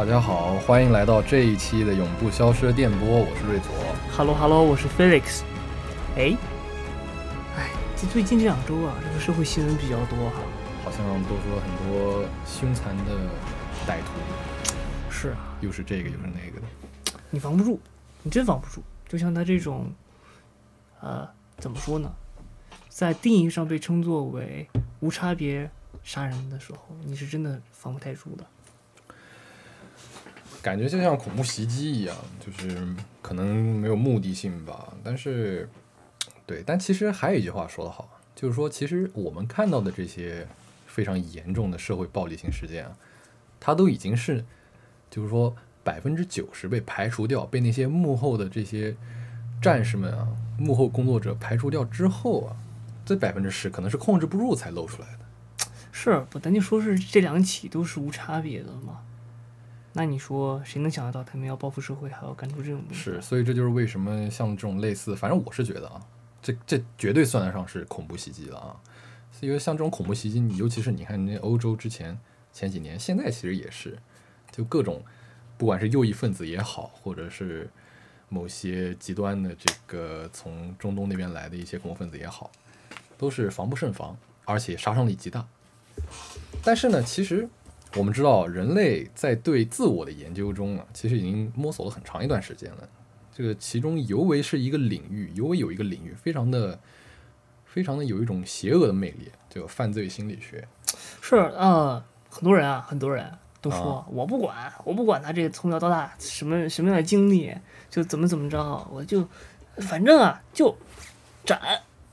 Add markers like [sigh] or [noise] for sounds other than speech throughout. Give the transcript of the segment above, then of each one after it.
大家好，欢迎来到这一期的永不消失的电波，我是瑞佐。Hello Hello，我是 Felix。哎，哎，这最近这两周啊，这个社会新闻比较多哈。好像都说很多凶残的歹徒，是啊，又是这个又是那个的。你防不住，你真防不住。就像他这种，呃，怎么说呢，在定义上被称作为无差别杀人的时候，你是真的防不太住的。感觉就像恐怖袭击一样，就是可能没有目的性吧，但是，对，但其实还有一句话说得好，就是说，其实我们看到的这些非常严重的社会暴力性事件啊，它都已经是，就是说百分之九十被排除掉，被那些幕后的这些战士们啊，幕后工作者排除掉之后啊，这百分之十可能是控制不住才露出来的。是不？咱就说是这两起都是无差别的嘛。那你说谁能想得到他们要报复社会，还要干出这种东西？是，所以这就是为什么像这种类似，反正我是觉得啊，这这绝对算得上是恐怖袭击了啊。因为像这种恐怖袭击，你尤其是你看那欧洲之前前几年，现在其实也是，就各种不管是右翼分子也好，或者是某些极端的这个从中东那边来的一些恐怖分子也好，都是防不胜防，而且杀伤力极大。但是呢，其实我们知道，人类在对自我的研究中啊，其实已经摸索了很长一段时间了。这个其中尤为是一个领域，尤为有一个领域非常的、非常的有一种邪恶的魅力，就犯罪心理学。是啊、很多人啊，很多人都说、我不管，我不管他这个从小到大什么什么样的经历，就怎么怎么着，我就反正啊就斩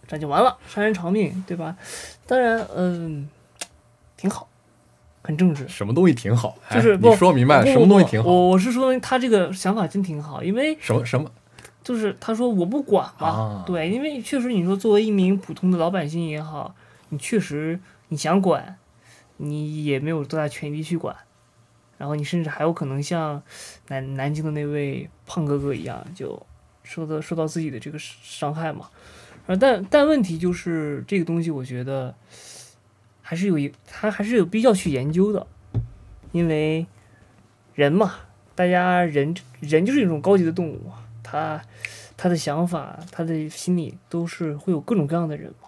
斩就完了，杀人偿命，对吧？当然，嗯、挺好，很正直。什么东西挺好？哎、就是不你说明白了，什么东西挺好？我我是说他这个想法真挺好，因为什么什么？就是他说我不管嘛，啊对，因为确实你说作为一名普通的老百姓也好，你确实你想管，你也没有多大权利去管，然后你甚至还有可能像南南京的那位胖哥哥一样，就受到受到自己的这个伤害嘛。呃，但但问题就是这个东西，我觉得还是有一，它还是有必要去研究的，因为人嘛，大家人人就是一种高级的动物嘛，他他的想法，他的心理都是会有各种各样的人嘛。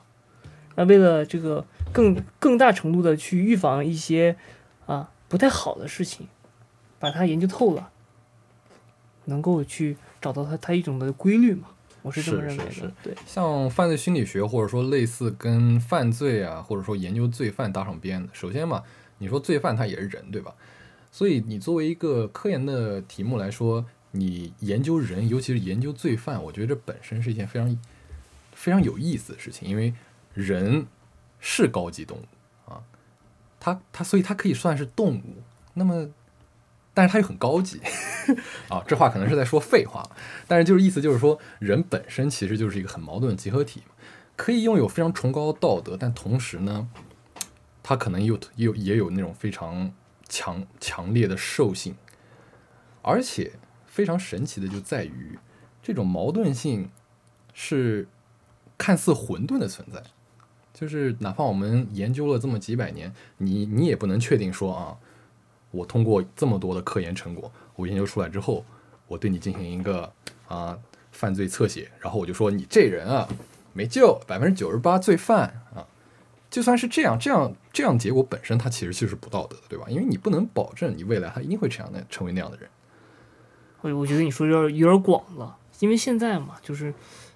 那为了这个更更大程度的去预防一些啊不太好的事情，把它研究透了，能够去找到它它一种的规律嘛，我是这么是认为的。对，像犯罪心理学，或者说类似跟犯罪啊，或者说研究罪犯搭上边的。首先嘛，你说罪犯他也是人，对吧？所以你作为一个科研的题目来说，你研究人，尤其是研究罪犯，我觉得这本身是一件非常非常有意思的事情，因为人是高级动物啊，它它所以它可以算是动物，那么。但是它又很高级。[laughs] 啊，这话可能是在说废话，但是就是意思就是说，人本身其实就是一个很矛盾的集合体，可以拥有非常崇高的道德，但同时呢，它可能又又也有那种非常强强烈的兽性，而且非常神奇的就在于这种矛盾性是看似混沌的存在，就是哪怕我们研究了这么几百年，你你也不能确定说啊。我通过这么多的科研成果，我研究出来之后，我对你进行一个啊犯罪侧写，然后我就说你这人啊没救，百分之九十八罪犯啊，就算是这样，这样这样结果本身它其实就是不道德的，对吧？因为你不能保证你未来他一定会这样的成为那样的人。我我觉得你说有点有点广了，因为现在嘛，就是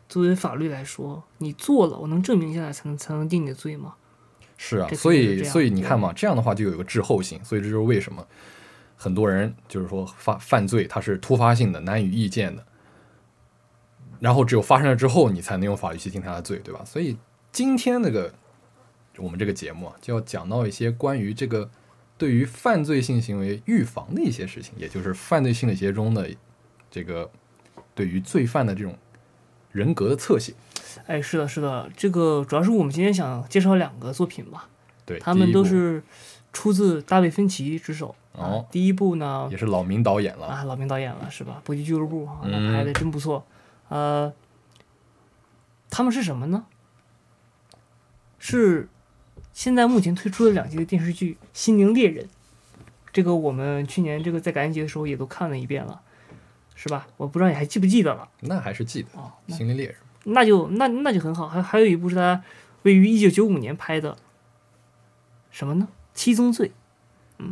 作为法律来说，你做了，我能证明下来才能才能定你的罪吗。是啊，所以所以你看嘛，这样的话就有一个滞后性，所以这就是为什么很多人就是说犯犯罪它是突发性的、难以预见的，然后只有发生了之后，你才能用法律去定他的罪，对吧？所以今天那个我们这个节目啊，就要讲到一些关于这个对于犯罪性行为预防的一些事情，也就是犯罪心理学中的这个对于罪犯的这种人格的侧写。哎，是的，是的，这个主要是我们今天想介绍两个作品吧，对，他们都是出自大卫芬奇之手。哦啊，第一部呢也是老名导演了，啊，老名导演了是吧？搏击俱乐部啊，拍的真不错。呃，他们是什么呢？是现在目前推出的两集的电视剧《心灵猎人》这个我们去年这个在感恩节的时候也都看了一遍了，是吧？我不知道你还记不记得了那还是记得啊？《心灵猎人》那就那那就很好。还还有一部是他位于一九九五年拍的，什么呢？七宗罪，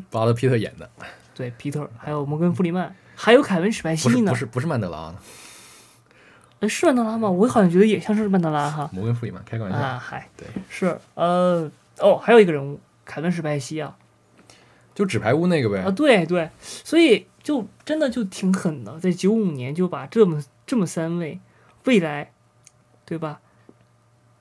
布拉德皮特演的，对，皮特，还有摩根弗里曼，还有凯文史派西呢不是不。是不是曼德拉，哎，是曼德拉吗？我好像觉得也像是曼德拉哈。摩根弗里曼，开个玩笑。啊，嗨，对，是呃哦，还有一个人物，凯文史派西啊，就纸牌屋那个呗。啊，对对，所以就真的就挺狠的，在九五年就把这么这么三位未来，对吧？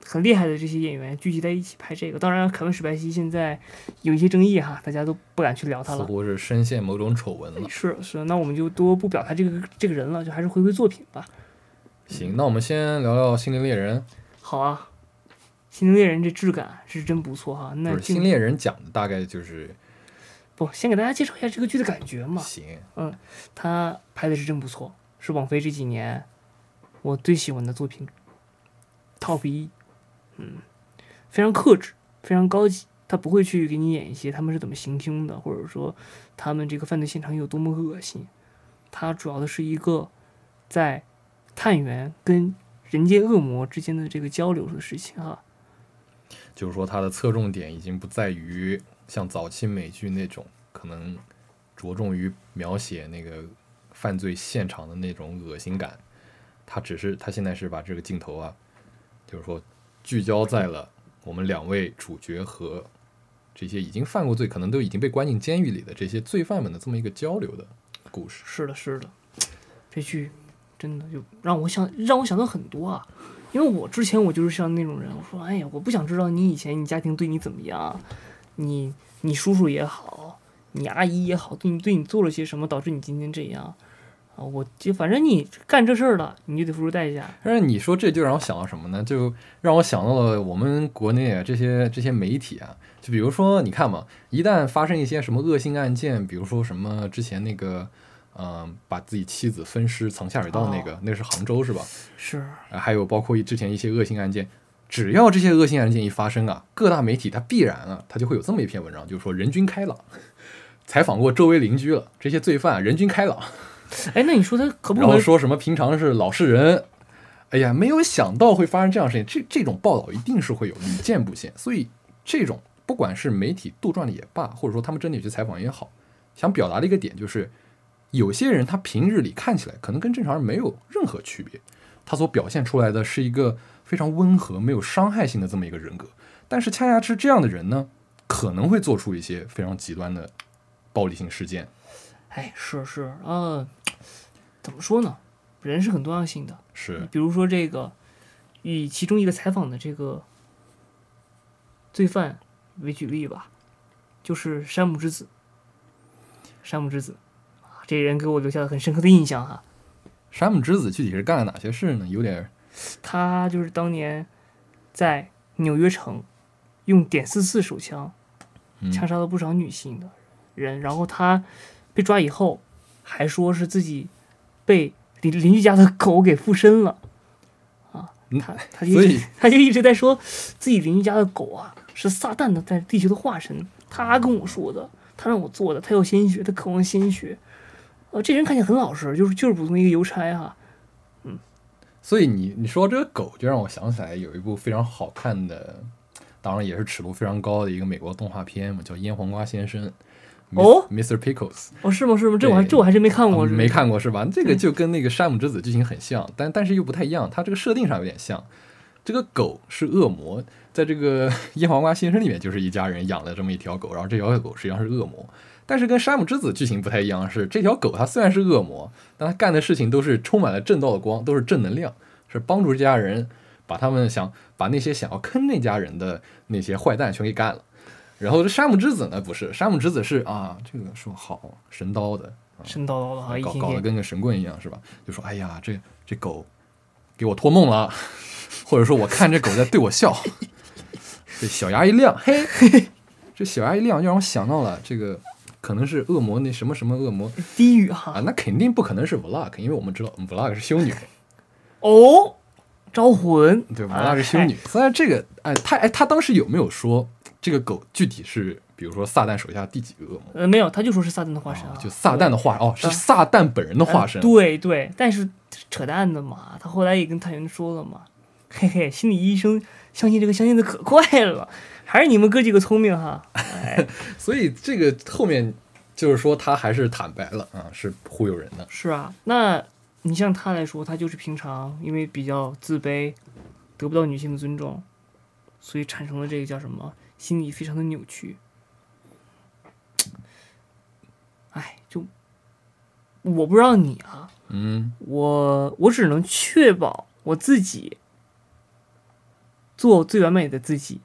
很厉害的这些演员聚集在一起拍这个，当然凯文史派西现在有一些争议哈，大家都不敢去聊他了。似乎是深陷某种丑闻了。是是，那我们就多不表达这个这个人了，就还是回归作品吧。行，那我们先聊聊《心灵猎人》。好啊，《心灵猎人》这质感是真不错哈。那不是《进新猎人》讲的大概就是不先给大家介绍一下这个剧的感觉嘛？行，嗯他拍的是真不错，是网飞这几年我最喜欢的作品，top 一。嗯，非常克制，非常高级。他不会去给你演一些他们是怎么行凶的，或者说他们这个犯罪现场有多么恶心。他主要的是一个在探员跟人间恶魔之间的这个交流的事情哈。就是说它的侧重点已经不在于像早期美剧那种可能着重于描写那个犯罪现场的那种恶心感，他只是他现在是把这个镜头啊，就是说聚焦在了我们两位主角和这些已经犯过罪，可能都已经被关进监狱里的这些罪犯们的这么一个交流的故事。是的，是的，这剧真的就让我想让我想到很多啊。因为我之前我就是像那种人，我说，哎呀，我不想知道你以前你家庭对你怎么样，你你叔叔也好，你阿姨也好，对你对你做了些什么，导致你今天这样？我就反正你干这事儿了，你就得付出代价。但是你说这就让我想到什么呢？就让我想到了我们国内啊这些这些媒体啊，就比如说你看嘛，一旦发生一些什么恶性案件，比如说什么之前那个，嗯、把自己妻子分尸藏下水道那个，那是杭州是吧？是，啊还有包括之前一些恶性案件，只要这些恶性案件一发生啊，各大媒体它必然啊，它就会有这么一篇文章，就是说人均开朗，[laughs] 采访过周围邻居了，这些罪犯人均开朗。哎，那你说他可不然后可能？说什么平常是老实人，哎呀，没有想到会发生这样的事情，这这种报道一定是会有屡见不鲜。所以这种不管是媒体杜撰的也罢，或者说他们真的有去采访也好，想表达的一个点就是，有些人他平日里看起来可能跟正常人没有任何区别，他所表现出来的是一个非常温和、没有伤害性的这么一个人格，但是恰恰是这样的人呢，可能会做出一些非常极端的暴力性事件。哎，是是，呃，怎么说呢？人是很多样性的。是比如说这个，以其中一个采访的这个罪犯为举例吧，就是山姆之子。山姆之子啊，这人给我留下了很深刻的印象哈。山姆之子具体是干了哪些事呢？有点他就是当年在纽约城用点四四手枪嗯枪杀了不少女性的人，然后他被抓以后，还说是自己被邻邻居家的狗给附身了，啊，嗯他 [laughs] 他就他就一直在说自己邻居家的狗啊是撒旦的在地球的化身，他跟我说的，他让我做的，他要鲜血，他渴望鲜血，呃，这人看起来很老实，就是就是普通一个邮差哈、嗯所以你你说这个狗，就让我想起来有一部非常好看的，当然也是尺度非常高的一个美国动画片嘛，叫《腌黄瓜先生》。哦，Mr. Pickles，哦，是吗？是吗？这我还这我还真没看过，嗯没看过是吧？这个就跟那个山姆之子剧情很像，但但是又不太一样，它这个设定上有点像。这个狗是恶魔，在这个腌黄瓜先生里面就是一家人养了这么一条狗，然后这条狗实际上是恶魔。但是跟山姆之子剧情不太一样是，这条狗它虽然是恶魔，但它干的事情都是充满了正道的光，都是正能量，是帮助这家人把他们想把那些想要坑那家人的那些坏蛋全给干了。然后这山姆之子呢，不是山姆之子是啊，这个说好神刀的，神叨叨的哈，一搞搞得跟个神棍一样，是吧？就说哎呀，这这狗给我托梦了，[laughs] 或者说我看这狗在对我笑，[laughs] 这小牙一亮，嘿，[laughs] 这小牙一亮，就让我想到了这个可能是恶魔那什么什么恶魔低语哈。啊，那肯定不可能是 vlog，因为我们知道 vlog 是修女，哦，招魂，对吧，vlog 是修女。虽然这个哎，他哎他当时有没有说这个狗具体是比如说撒旦手下第几个恶魔？呃，没有，他就说是撒旦的化身啊，就撒旦的化哦，是嗯撒旦本人的化身。呃对对，但是扯淡的嘛，他后来也跟探员说了嘛，嘿嘿，心理医生相信这个相信的可快了，还是你们哥几个聪明哈。哎，[laughs] 所以这个后面就是说他还是坦白了啊，是忽悠人的。是啊，那你像他来说，他就是平常因为比较自卑，得不到女性的尊重，所以产生了这个叫什么，心里非常的扭曲。哎，就我不知道你啊，嗯我我只能确保我自己做最完美的自己，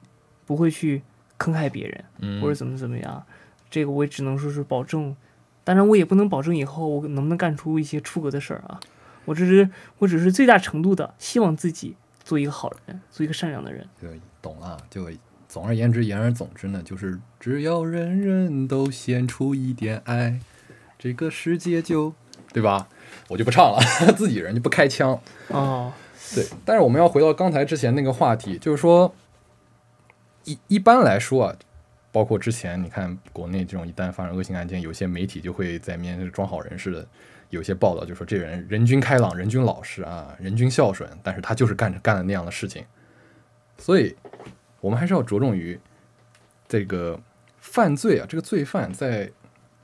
不会去坑害别人嗯，或者怎么怎么样。这个我也只能说是保证，当然我也不能保证以后我能不能干出一些出格的事儿啊。我只是我只是最大程度的希望自己做一个好人，做一个善良的人。对懂了。就总而言之，言而总之呢，就是只要人人都献出一点爱，这个世界就对吧？我就不唱了，[laughs] 自己人就不开枪。哦，对，但是我们要回到刚才之前那个话题，就是说，一一般来说啊，包括之前你看国内这种一旦发生恶性案件，有些媒体就会在面装好人似的，有些报道就说这人人均开朗、人均老实啊、人均孝顺，但是他就是干着干了那样的事情，所以我们还是要着重于这个犯罪啊，这个罪犯在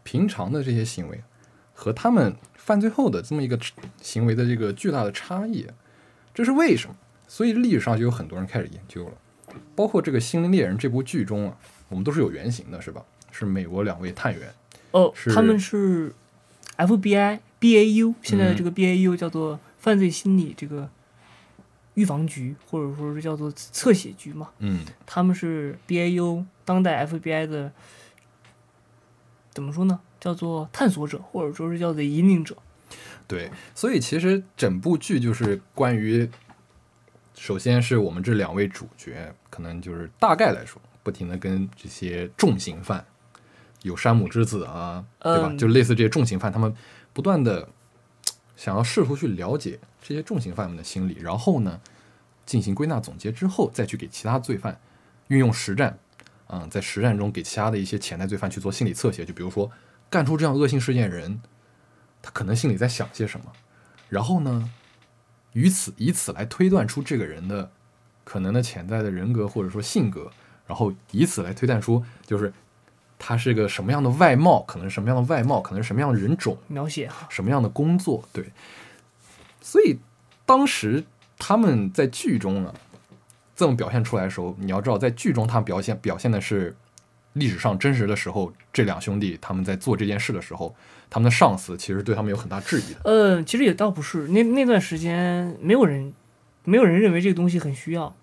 平常的这些行为和他们犯罪后的这么一个行为的这个巨大的差异。这是为什么？所以历史上就有很多人开始研究了，包括这个《心灵猎人》这部剧中啊，我们都是有原型的，是吧？是美国两位探员，哦，是他们是 FBI BAU，现在的嗯这个 BAU 叫做犯罪心理这个预防局，或者说是叫做侧写局嘛。嗯，他们是 BAU 当代 FBI 的怎么说呢？叫做探索者，或者说是叫做引领者。对，所以其实整部剧就是关于，首先是我们这两位主角，可能就是大概来说，不停的跟这些重刑犯，有山姆之子啊，对吧？嗯就类似这些重刑犯，他们不断的想要试图去了解这些重刑犯们的心理，然后呢，进行归纳总结之后，再去给其他罪犯运用实战，啊、在实战中给其他的一些潜在罪犯去做心理侧写，就比如说干出这样恶性事件的人，他可能心里在想些什么，然后呢，于此以此来推断出这个人的可能的潜在的人格或者说性格，然后以此来推断出就是他是个什么样的外貌，可能是什么样的外貌，可能是什么样的人种，描写哈，什么样的工作，对。所以当时他们在剧中啊这么表现出来的时候，你要知道，在剧中他们表现表现的是历史上真实的时候，这两兄弟他们在做这件事的时候，他们的上司其实对他们有很大质疑的。呃，其实也倒不是，那那段时间没有人，没有人认为这个东西很需要。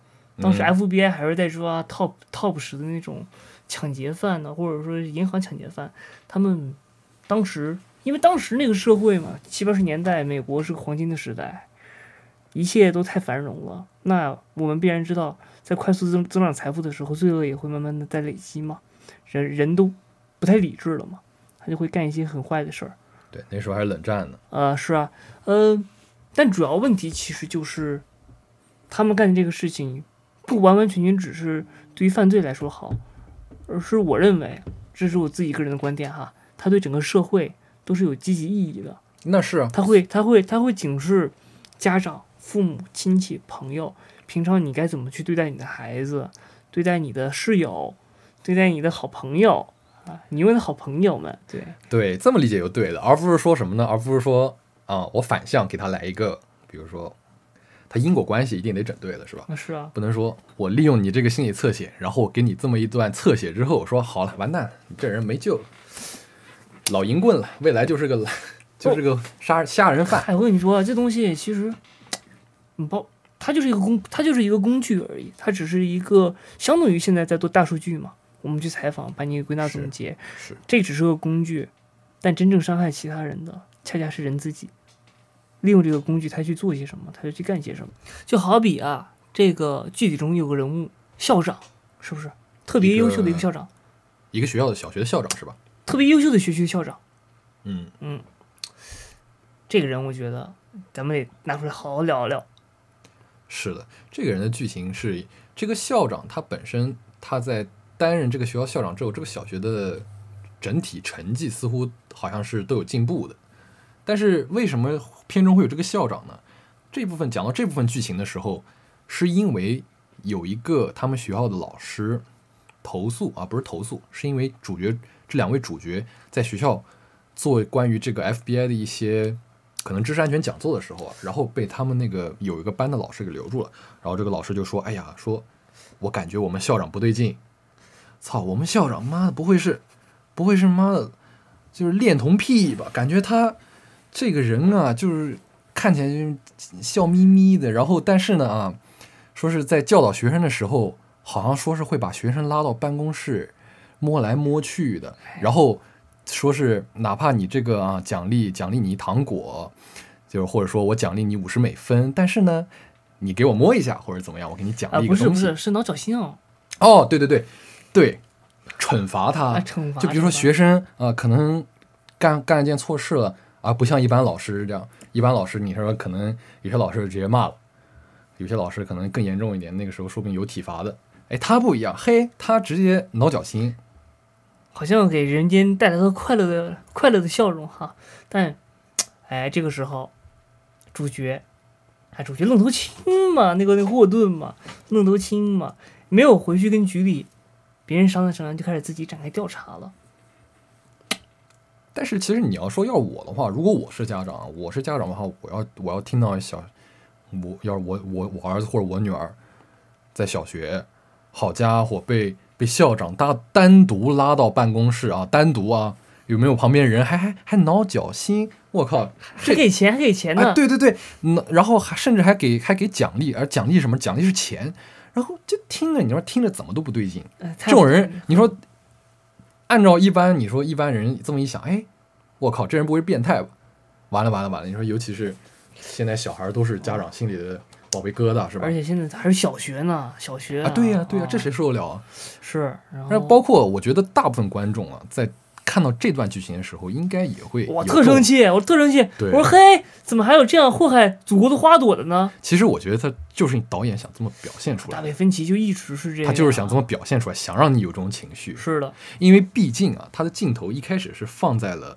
当时嗯 FBI 还是在抓 top top 十的那种抢劫犯呢，或者说银行抢劫犯。他们当时因为当时那个社会嘛，七八十年代美国是个黄金的时代，一切都太繁荣了。那我们必然知道，在快速增增长财富的时候，罪恶也会慢慢的在累积嘛。人人都不太理智了嘛，他就会干一些很坏的事儿。对，那时候还是冷战呢。呃，是啊，呃，但主要问题其实就是他们干的这个事情，不完完全全只是对于犯罪来说好，而是我认为，这是我自己个人的观点哈，他对整个社会都是有积极意义的。那是啊，他会，他会，他会警示家长、父母、亲戚、朋友，平常你该怎么去对待你的孩子，对待你的室友，对待你的好朋友啊，你问的好朋友们，对，对，这么理解就对了，而不是说什么呢？而不是说啊、我反向给他来一个，比如说他因果关系一定得整对了，是吧？那是啊，不能说我利用你这个心理侧写，然后我给你这么一段侧写之后，我说好了，完蛋，你这人没救了，老淫棍了，未来就是个 [laughs] 就是个杀杀人犯。哎，我跟你说，这东西其实，你包它就是一个工，它就是一个工具而已，它只是一个相当于现在在做大数据嘛，我们去采访，把你归纳总结，是这只是个工具，但真正伤害其他人的，恰恰是人自己。利用这个工具，他去做些什么，他就去干些什么。就好比啊，这个剧里中有个人物校长，是不是特别优秀的一个校长，一个学校的小学的校长是吧？特别优秀的学区校长？嗯嗯，这个人，我觉得咱们得拿出来好好聊聊。是的，这个人的剧情是这个校长他本身他在担任这个学校校长之后，这个小学的整体成绩似乎好像是都有进步的。但是为什么片中会有这个校长呢？这部分讲到这部分剧情的时候，是因为有一个他们学校的老师投诉啊，不是投诉，是因为主角这两位主角在学校做关于这个 FBI 的一些可能知识安全讲座的时候啊，然后被他们那个有一个班的老师给留住了。然后这个老师就说：“哎呀，说我感觉我们校长不对劲，操，我们校长妈的不会是不会是妈的，就是恋童癖吧？感觉他这个人啊，就是看起来就是笑眯眯的，然后但是呢啊，说是在教导学生的时候，好像说是会把学生拉到办公室摸来摸去的，然后说是哪怕你这个啊奖励奖励你一糖果，就是或者说我奖励你五十美分，但是呢，你给我摸一下或者怎么样，我给你奖啊，励一个东西。不是不是，是挠脚心哦，哦，对对对对，惩罚他，啊惩罚就比如说学生啊、可能干干了件错事了啊，不像一般老师这样，一般老师你说可能有些老师直接骂了，有些老师可能更严重一点，那个时候说不定有体罚的。哎，他不一样，嘿，他直接挠脚心，好像给人间带来了快乐的快乐的笑容哈。但，哎，这个时候，主角，哎，主角愣头青嘛，那个那个霍顿嘛，愣头青嘛，没有回去跟局里别人商量商量，就开始自己展开调查了。但是其实你要说要我的话，如果我是家长，我是家长的话，我要我要听到小，我要是我我我儿子或者我女儿在小学，好家伙，被被校长单单独拉到办公室啊，单独啊，有没有旁边人还还还挠脚心？我靠，还给钱，还给钱呢。哎，对对对，嗯，然后还甚至还给还给奖励，而奖励什么？奖励是钱，然后就听着，你说听着怎么都不对劲。哎，这种人，你说按照一般，你说一般人这么一想，哎，我靠，这人不会是变态吧？完了完了完了！你说，尤其是现在小孩都是家长心里的宝贝疙瘩，是吧而？且现在还是小学呢，小学啊，对呀、对呀、啊这谁受得了啊？是，然后包括我觉得大部分观众啊，在看到这段剧情的时候，应该也会我特生气，我特生气，我说嘿，怎么还有这样祸害祖国的花朵的呢？其实我觉得他就是导演想这么表现出来的，大卫芬奇就一直是这样，他就是想这么表现出来，想让你有这种情绪。是的，因为毕竟啊，他的镜头一开始是放在了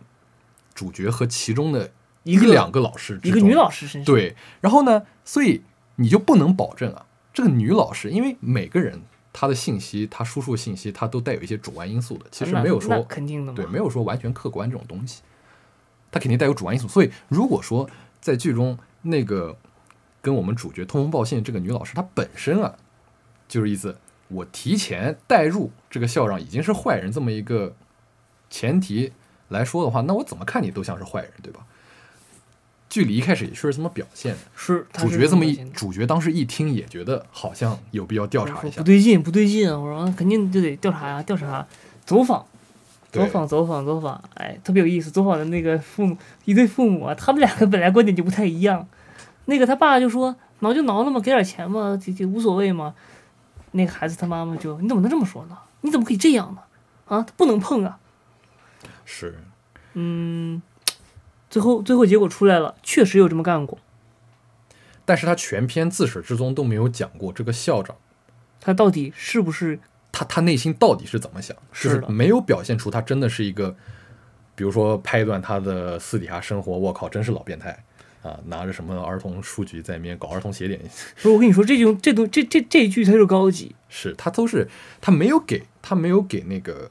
主角和其中的一个两个老师一个女老师身上，对，然后呢，所以你就不能保证啊，这个女老师，因为每个人她的信息，她输出信息，她都带有一些主观因素的，其实没有说肯定的，对，没有说完全客观这种东西，她肯定带有主观因素。所以如果说在剧中那个跟我们主角通风报信这个女老师，她本身啊，就是意思我提前带入这个校长已经是坏人这么一个前提来说的话，那我怎么看你都像是坏人，对吧？剧里一开始也确实这么表现的，是是主角这么一主角当时一听也觉得好像有必要调查一下不，对劲，不对劲，我说啊肯定就得调查呀，调查，走访，走访，走访，走访，哎，特别有意思。走访的那个父母，一对父母啊，他们两个本来观点就不太一样。那个他爸就说挠就挠了嘛，给点钱嘛，就就无所谓嘛。那个孩子他妈妈就你怎么能这么说呢？你怎么可以这样呢？啊，不能碰啊。是嗯，最后最后结果出来了，确实有这么干过。但是他全篇自始至终都没有讲过这个校长。他到底是不是他他内心到底是怎么想，就是没有表现出他真的是一个，比如说拍一段他的私底下生活，我靠，真是老变态啊！拿着什么儿童书局在那边搞儿童写点，不是？我跟你说，这种这东这这这一句他就高级。是他都是他没有给他没有给那个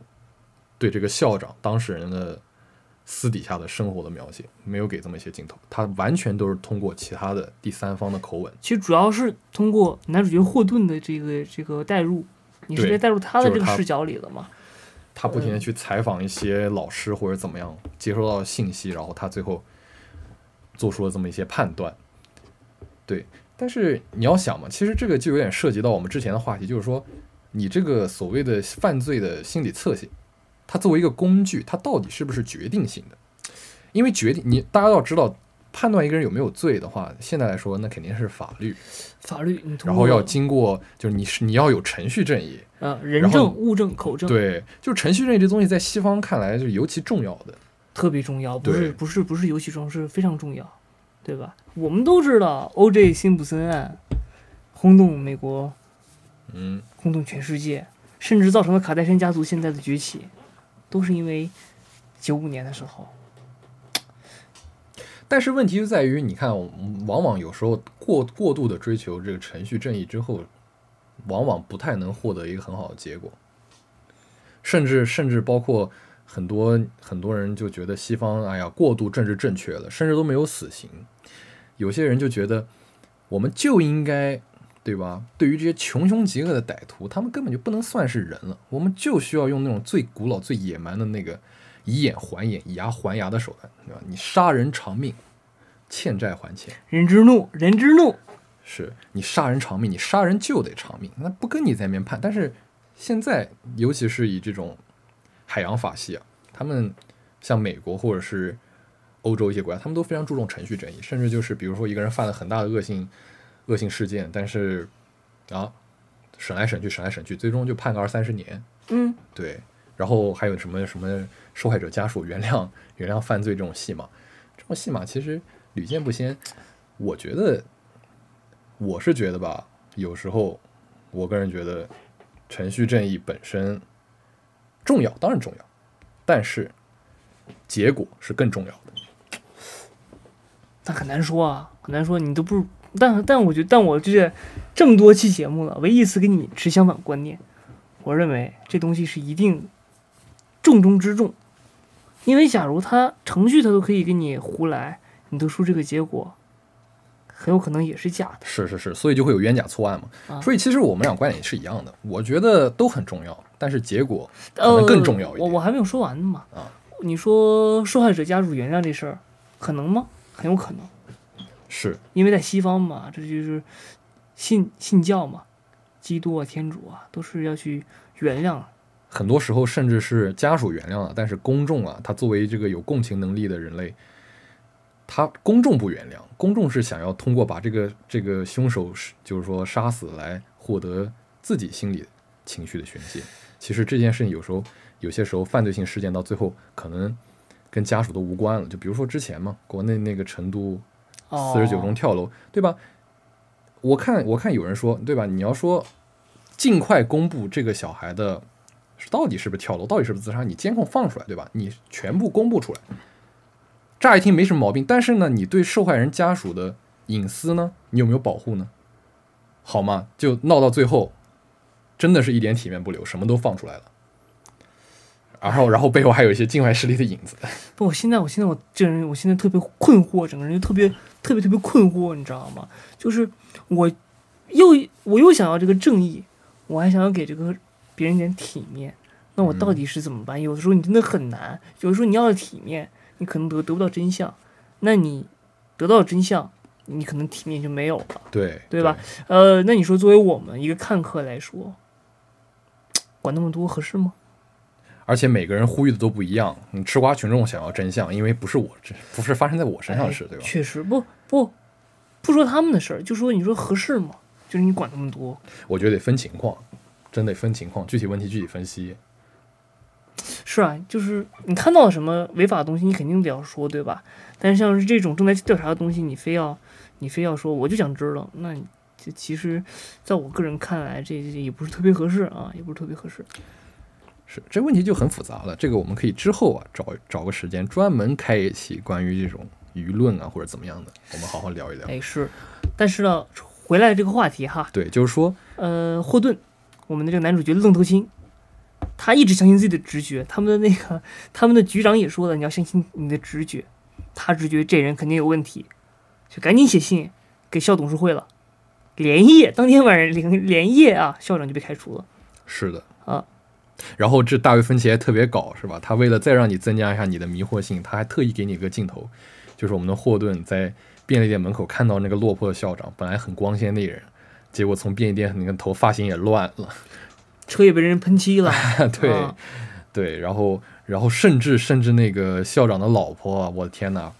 对这个校长当事人的私底下的生活的描写，没有给这么一些镜头，他完全都是通过其他的第三方的口吻，其实主要是通过男主角霍顿的这个这个代入，你是对在带入他的这个视角里了嘛？他不停的去采访一些老师或者怎么样，接收到信息，然后他最后做出了这么一些判断。对，但是你要想嘛，其实这个就有点涉及到我们之前的话题，就是说，你这个所谓的犯罪的心理侧写，它作为一个工具，它到底是不是决定性的？因为决定你大家要知道，判断一个人有没有罪的话，现在来说那肯定是法律，法律然后要经过，就是你是你要有程序正义，呃人证、物证、口证，对，就是程序正义这东西在西方看来就是尤其重要的。特别重要，不是不是不是尤其重要是非常重要，对吧？我们都知道 O.J. 辛普森案轰动美国，嗯，轰动全世界。甚至造成了卡戴珊家族现在的崛起，都是因为九五年的时候。但是问题就在于，你看，往往有时候过过度的追求这个程序正义之后，往往不太能获得一个很好的结果，甚至甚至包括很多很多人就觉得西方哎呀过度政治正确了，甚至都没有死刑。有些人就觉得我们就应该对吧？对于这些穷凶极恶的歹徒，他们根本就不能算是人了，我们就需要用那种最古老、最野蛮的那个。以眼还眼，以牙还牙的手段，对吧？你杀人偿命，欠债还钱。人之怒，人之怒，是你杀人偿命，你杀人就得偿命，那不跟你在面判。但是现在，尤其是以这种海洋法系啊，他们像美国或者是欧洲一些国家，他们都非常注重程序正义，甚至就是比如说一个人犯了很大的恶性恶性事件，但是啊，审来审去，审来审去，最终就判个二三十年。嗯，对。然后还有什么什么受害者家属原谅 [laughs] 原谅犯罪这种戏码，这种戏码其实屡见不鲜。我觉得，我是觉得吧，有时候我个人觉得程序正义本身重要，当然重要，但是结果是更重要的。那很难说啊，很难说。你都不，但但我觉得，但我就是这么多期节目了，唯一一次跟你持相反观念。我认为这东西是一定。重中之重，因为假如他程序他都可以给你胡来，你得出这个结果，很有可能也是假的。是是是，所以就会有冤假错案嘛。所以其实我们俩观点也是一样的，我觉得都很重要，但是结果可能更重要一点。我我还没有说完呢嘛。啊，你说受害者家属原谅这事儿，可能吗？很有可能。是因为在西方嘛，这就是信信教嘛，基督啊、天主啊，都是要去原谅。很多时候，甚至是家属原谅了，但是公众啊，他作为这个有共情能力的人类，他公众不原谅，公众是想要通过把这个这个凶手就是说杀死来获得自己心里情绪的宣泄。其实这件事情有时候有些时候犯罪性事件到最后可能跟家属都无关了。就比如说之前嘛，国内那个成都四十九中跳楼，对吧？我看我看有人说，对吧？你要说尽快公布这个小孩的。到底是不是跳楼？到底是不是自杀？你监控放出来，对吧？你全部公布出来，乍一听没什么毛病。但是呢，你对受害人家属的隐私呢，你有没有保护呢？好吗？就闹到最后，真的是一点体面不留，什么都放出来了。然后，然后背后还有一些境外势力的影子。[laughs] 不，我现在，我现在我这人，我现在特别困惑，整个人就特别特别特别困惑，你知道吗？就是我又我又想要这个正义，我还想要给这个。别人点体面，那我到底是怎么办？有的时候你真的很难，有的时候你要的体面，你可能得得不到真相，那你得到真相，你可能体面就没有了，对对吧？呃，那你说作为我们一个看客来说，[tsk] 管那么多合适吗？而且每个人呼吁的都不一样，你吃瓜群众想要真相，因为不是我这不是发生在我身上的事，对吧？确实不不不说他们的事儿，就说你说合适吗？就是你管那么多，我觉得得分情况。真得分情况，具体问题具体分析。是啊，就是你看到了什么违法的东西，你肯定得要说，对吧？但是像是这种正在调查的东西，你非要你非要说，我就想知道，那这其实在我个人看来，这也不是特别合适啊，也不是特别合适。是，这问题就很复杂了。这个我们可以之后啊找找个时间专门开一期关于这种舆论啊或者怎么样的，我们好好聊一聊。哎，是，但是呢，回来这个话题哈，对，就是说，呃，霍顿。我们的这个男主角愣头青，他一直相信自己的直觉。他们的那个，他们的局长也说了，你要相信你的直觉。他直觉这人肯定有问题，就赶紧写信给校董事会了。连夜，当天晚上连连夜啊，校长就被开除了。是的啊。然后这大卫芬奇还特别搞，是吧？他为了再让你增加一下你的迷惑性，他还特意给你一个镜头，就是我们的霍顿在便利店门口看到那个落魄的校长，本来很光鲜的人。结果从便利店那个头发型也乱了，车也被人喷漆了。[laughs] 对，对，然后，然后甚至甚至那个校长的老婆，我的天哪，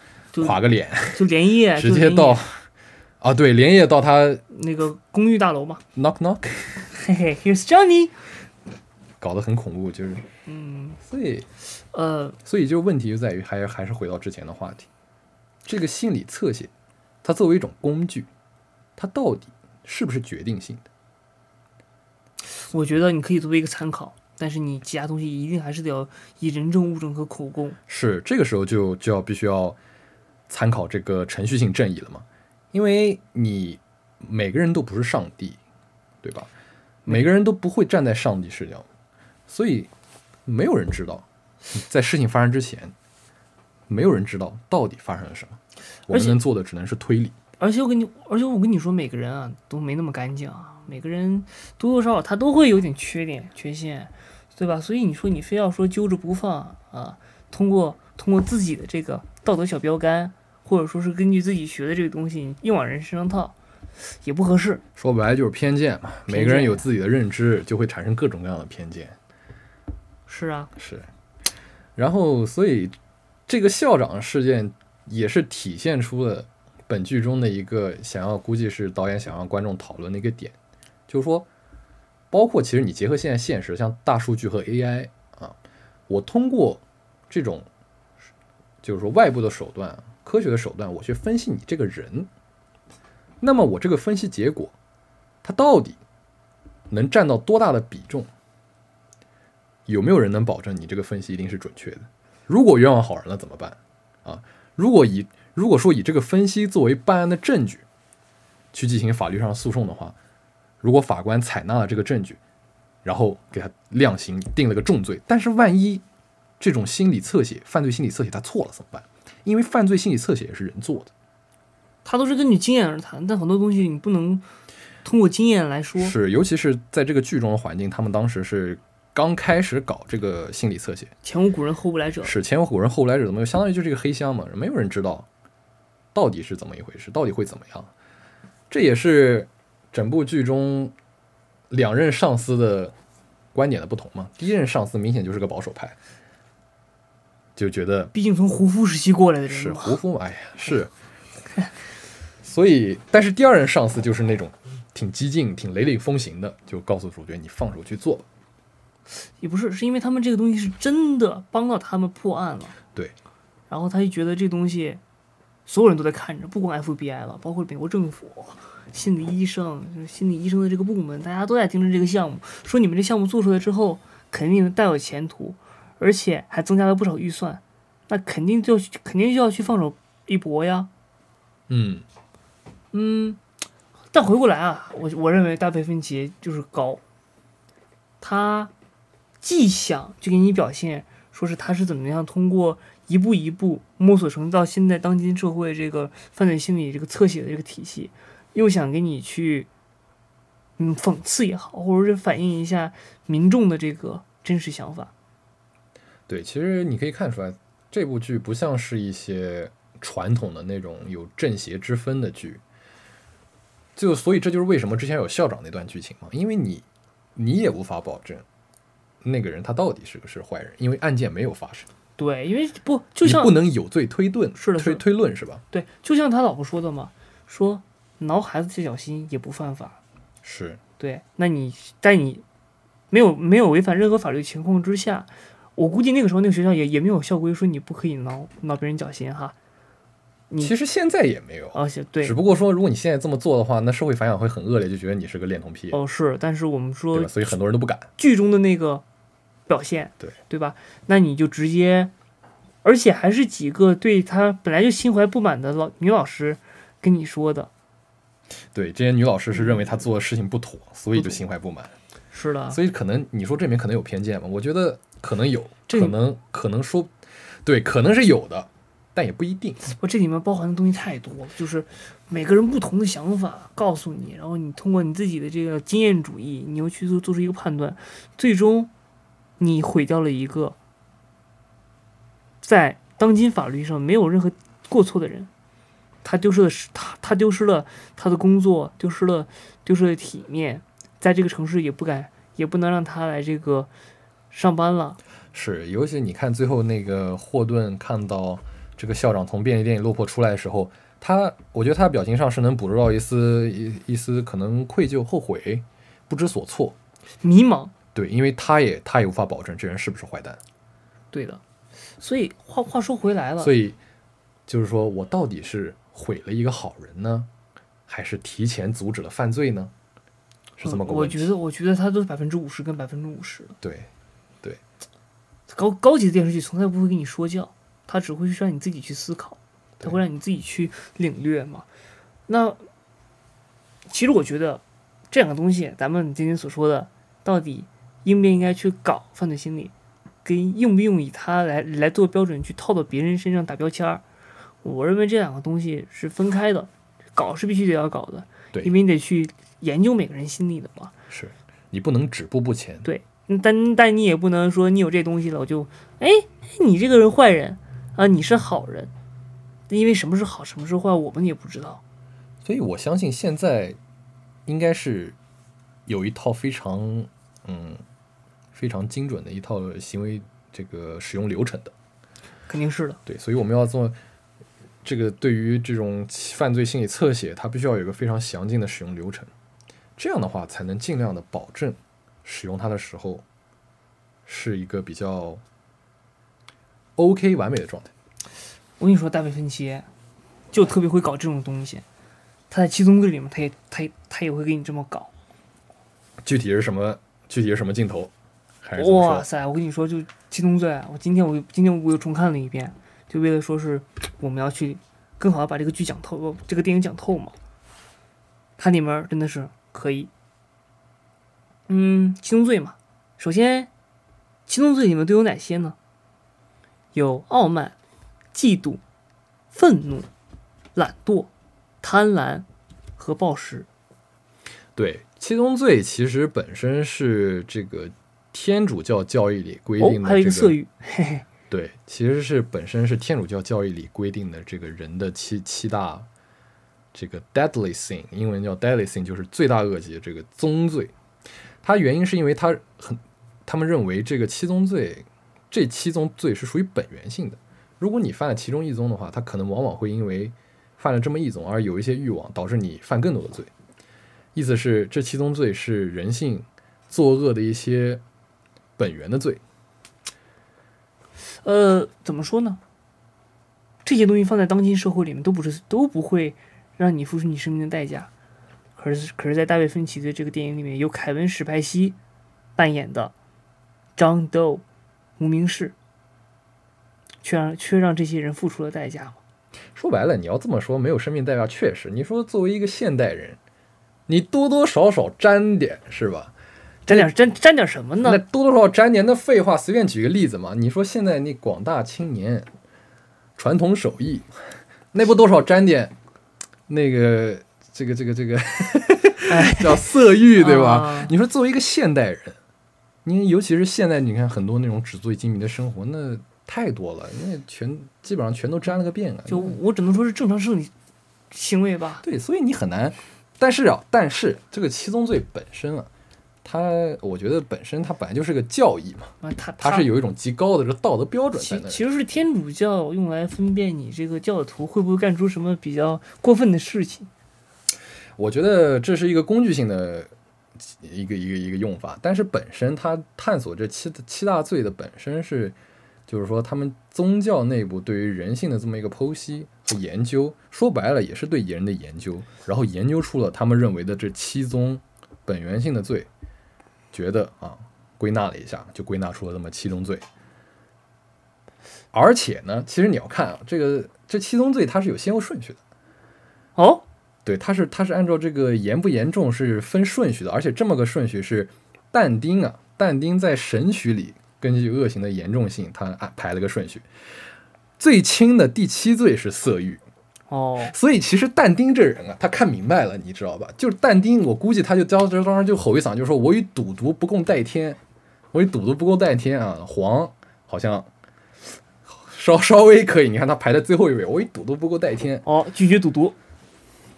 垮个脸，就连夜 [laughs] 直接到，啊，对，连夜到他那个公寓大楼嘛，knock knock，嘿嘿，Here's Johnny，搞得很恐怖，就是，嗯，所以，呃，所以就问题就在于，还还是回到之前的话题，这个心理侧写，它作为一种工具，它到底。是不是决定性的？我觉得你可以作为一个参考，但是你其他东西一定还是得要以人证、物证和口供。是这个时候就就要必须要参考这个程序性正义了嘛，因为你每个人都不是上帝，对吧？每个人都不会站在上帝视角，所以没有人知道在事情发生之前，没有人知道到底发生了什么。我们能做的只能是推理。而且我跟你，而且我跟你说，每个人啊都没那么干净啊，每个人多多少少他都会有点缺点、缺陷，对吧？所以你说你非要说揪着不放啊，通过通过自己的这个道德小标杆，或者说是根据自己学的这个东西硬往人身上套，也不合适。说白了就是偏见嘛，每个人有自己的认知，就会产生各种各样的偏见。是啊，是，然后所以这个校长事件也是体现出了本剧中的一个想要，估计是导演想让观众讨论的一个点，就是说，包括其实你结合现在现实，像大数据和 AI 啊，我通过这种就是说外部的手段、科学的手段，我去分析你这个人，那么我这个分析结果，它到底能占到多大的比重？有没有人能保证你这个分析一定是准确的？如果冤枉好人了怎么办？啊，如果以如果说以这个分析作为办案的证据去进行法律上诉讼的话，如果法官采纳了这个证据，然后给他量刑定了个重罪，但是万一这种心理侧写、犯罪心理侧写他错了怎么办？因为犯罪心理侧写也是人做的，他都是根据经验而谈，但很多东西你不能通过经验来说。是尤其是在这个剧中的环境，他们当时是刚开始搞这个心理侧写，前无古人后无来者。是前无古人后无来者，怎么就相当于就是一个黑箱嘛？没有人知道到底是怎么一回事，到底会怎么样。这也是整部剧中两任上司的观点的不同嘛。第一任上司明显就是个保守派，就觉得毕竟从胡夫时期过来的人是胡夫嘛，哎呀是。所以，但是第二任上司就是那种挺激进、挺雷厉风行的，就告诉主角你放手去做吧。也不是，是因为他们这个东西是真的帮到他们破案了。对，然后他就觉得这东西所有人都在看着，不光 FBI 了，包括美国政府、心理医生、就是心理医生的这个部门，大家都在盯着这个项目，说你们这项目做出来之后，肯定大有前途，而且还增加了不少预算，那肯定就肯定就要去放手一搏呀。嗯，嗯，但回过来啊，我我认为大卫芬奇就是高，他既想就给你表现说是他是怎么样通过一步一步摸索成到现在当今社会这个犯罪心理这个侧写的这个体系，又想给你去嗯讽刺也好，或者是反映一下民众的这个真实想法。对，其实你可以看出来，这部剧不像是一些传统的那种有正邪之分的剧。就所以这就是为什么之前有校长那段剧情嘛，因为你你也无法保证那个人他到底是个是坏人，因为案件没有发生，对，因为不就像不能有罪推论，是的是的推论是吧？对，就像他老婆说的嘛，说挠孩子这小心也不犯法。是，对，那你在你没有没有违反任何法律情况之下，我估计那个时候那个学校也也没有校规说你不可以挠挠别人脚心哈。你其实现在也没有，而且对只不过说如果你现在这么做的话，那社会反响会很恶劣，就觉得你是个恋童癖，哦是，但是我们对说吧？所以很多人都不敢。剧中的那个表现，对对吧？那你就直接，而且还是几个对他本来就心怀不满的老女老师跟你说的，对，这些女老师是认为他做的事情不妥，所以就心怀不满。是的，所以可能你说这里面可能有偏见吗？我觉得可能有，这可能可能说，对，可能是有的，但也不一定。我这里面包含的东西太多了，就是每个人不同的想法告诉你，然后你通过你自己的这个经验主义，你又去做做出一个判断，最终你毁掉了一个在当今法律上没有任何过错的人，他丢失了是他他丢失了他的工作，丢失了丢失了体面，在这个城市也不敢也不能让他来这个上班了。是，尤其你看最后那个霍顿看到这个校长从便利店里落魄出来的时候，他我觉得他的表情上是能捕捉到一丝一一丝可能愧疚、后悔、不知所措。迷茫，对，因为他也他也无法保证这人是不是坏蛋，对的。所以话话说回来了，所以就是说我到底是毁了一个好人呢，还是提前阻止了犯罪呢？是这么个我问题。觉得，我觉得它都是百分之五十跟百分之五十对。对，高高级的电视剧从来不会跟你说教，它只会让你自己去思考，它会让你自己去领略嘛。那其实我觉得这两个东西，咱们今天所说的，到底应不应该去搞犯罪心理，跟用不用以它来来做标准去套到别人身上打标签儿，我认为这两个东西是分开的，搞是必须得要搞的，对因为你得去研究每个人心理的嘛。是你不能止步不前。对，嗯但但你也不能说你有这东西了，我就哎，你这个人坏人啊，你是好人，因为什么是好，什么是坏，我们也不知道。所以我相信现在应该是有一套非常嗯非常精准的一套行为这个使用流程的。肯定是的，对，所以我们要做这个对于这种犯罪心理侧写，它必须要有一个非常详尽的使用流程，这样的话才能尽量的保证使用它的时候是一个比较 OK 完美的状态。我跟你说，大卫芬奇就特别会搞这种东西，他在《七宗罪》里面，他也他也他也会给你这么搞。具体是什么？具体是什么镜头？哇塞！我跟你说，就《七宗罪》，我今天我今天我又重看了一遍，就为了说是我们要去更好的把这个剧讲透，这个电影讲透嘛。它里面真的是可以，嗯，七宗罪嘛，首先，七宗罪里面都有哪些呢？有傲慢、嫉妒、愤怒、懒惰、贪婪和暴食。对，七宗罪其实本身是这个天主教教义里规哦定，的、这还有一个色欲，[laughs] 嘿嘿。对，其实是本身是天主教教义里规定的这个人的七七大这个 deadly sin，英文叫 deadly sin，就是罪大恶极的这个宗罪。它原因是因为它很，他们认为这个七宗罪，这七宗罪是属于本源性的。如果你犯了其中一宗的话，它可能往往会因为犯了这么一宗而有一些欲望，导致你犯更多的罪。意思是这七宗罪是人性作恶的一些本源的罪。呃，怎么说呢？这些东西放在当今社会里面都不是都不会让你付出你生命的代价。可是，可是在大卫芬奇的这个电影里面，由凯文史派西扮演的张豆无名氏，却让却让这些人付出了代价嘛？说白了，你要这么说，没有生命代价，确实。你说作为一个现代人，你多多少少沾点是吧？沾点沾沾点什么呢那？多多少少沾点，那废话，随便举个例子嘛。你说现在那广大青年传统手艺，那不多少沾点那个这个这个这个 [laughs] 叫色欲对吧？啊你说作为一个现代人，你尤其是现在，你看很多那种纸醉金迷的生活，那太多了，那全基本上全都沾了个遍啊。就我只能说是正常生理行为吧。对，所以你很难。但是啊，但是这个七宗罪本身啊，它我觉得本身它本来就是个教义嘛，啊，他它是有一种极高的这个道德标准在那。其其实是天主教用来分辨你这个教徒会不会干出什么比较过分的事情。我觉得这是一个工具性的一个一个一个用法，但是本身它探索这七七大罪的本身是，就是说他们宗教内部对于人性的这么一个剖析和研究，说白了也是对人的研究，然后研究出了他们认为的这七宗本源性的罪，觉得啊归纳了一下，就归纳出了这么七宗罪。而且呢，其实你要看啊，这个这七宗罪它是有先后顺序的。哦，对，它是它是按照这个严不严重是分顺序的，而且这么个顺序是但丁啊，但丁在《神曲》里根据恶行的严重性，他按排了个顺序。最轻的第七罪是色欲，哦，所以其实但丁这人啊，他看明白了，你知道吧？就是但丁，我估计他就当时当时就吼一嗓，就说我与赌毒不共戴天，我与赌毒不共戴天啊！黄好像稍稍微可以，你看他排在最后一位，我与赌毒不共戴天，哦，拒绝赌毒，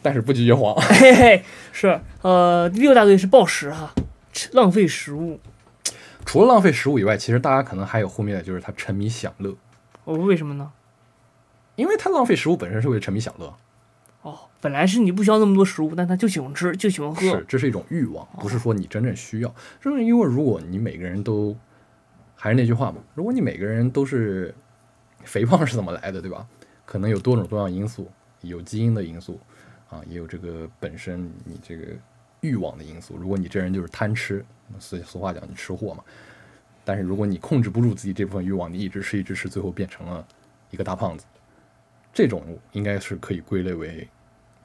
但是不拒绝黄。嘿嘿，是，呃，第六大队是暴食哈，吃浪费食物。除了浪费食物以外，其实大家可能还有后面的就是他沉迷享乐，哦，为什么呢？因为他浪费食物本身是为了沉迷享乐，哦，本来是你不需要那么多食物，但他就喜欢吃，就喜欢喝是。这是一种欲望，不是说你真正需要。正是因为如果你每个人都，还是那句话嘛，如果你每个人都是肥胖是怎么来的，对吧？可能有多种多样因素，有基因的因素啊，也有这个本身你这个欲望的因素。如果你这人就是贪吃，所以俗话讲你吃货嘛。但是如果你控制不住自己这部分欲望，你一直吃一直吃，最后变成了一个大胖子，这种应该是可以归类为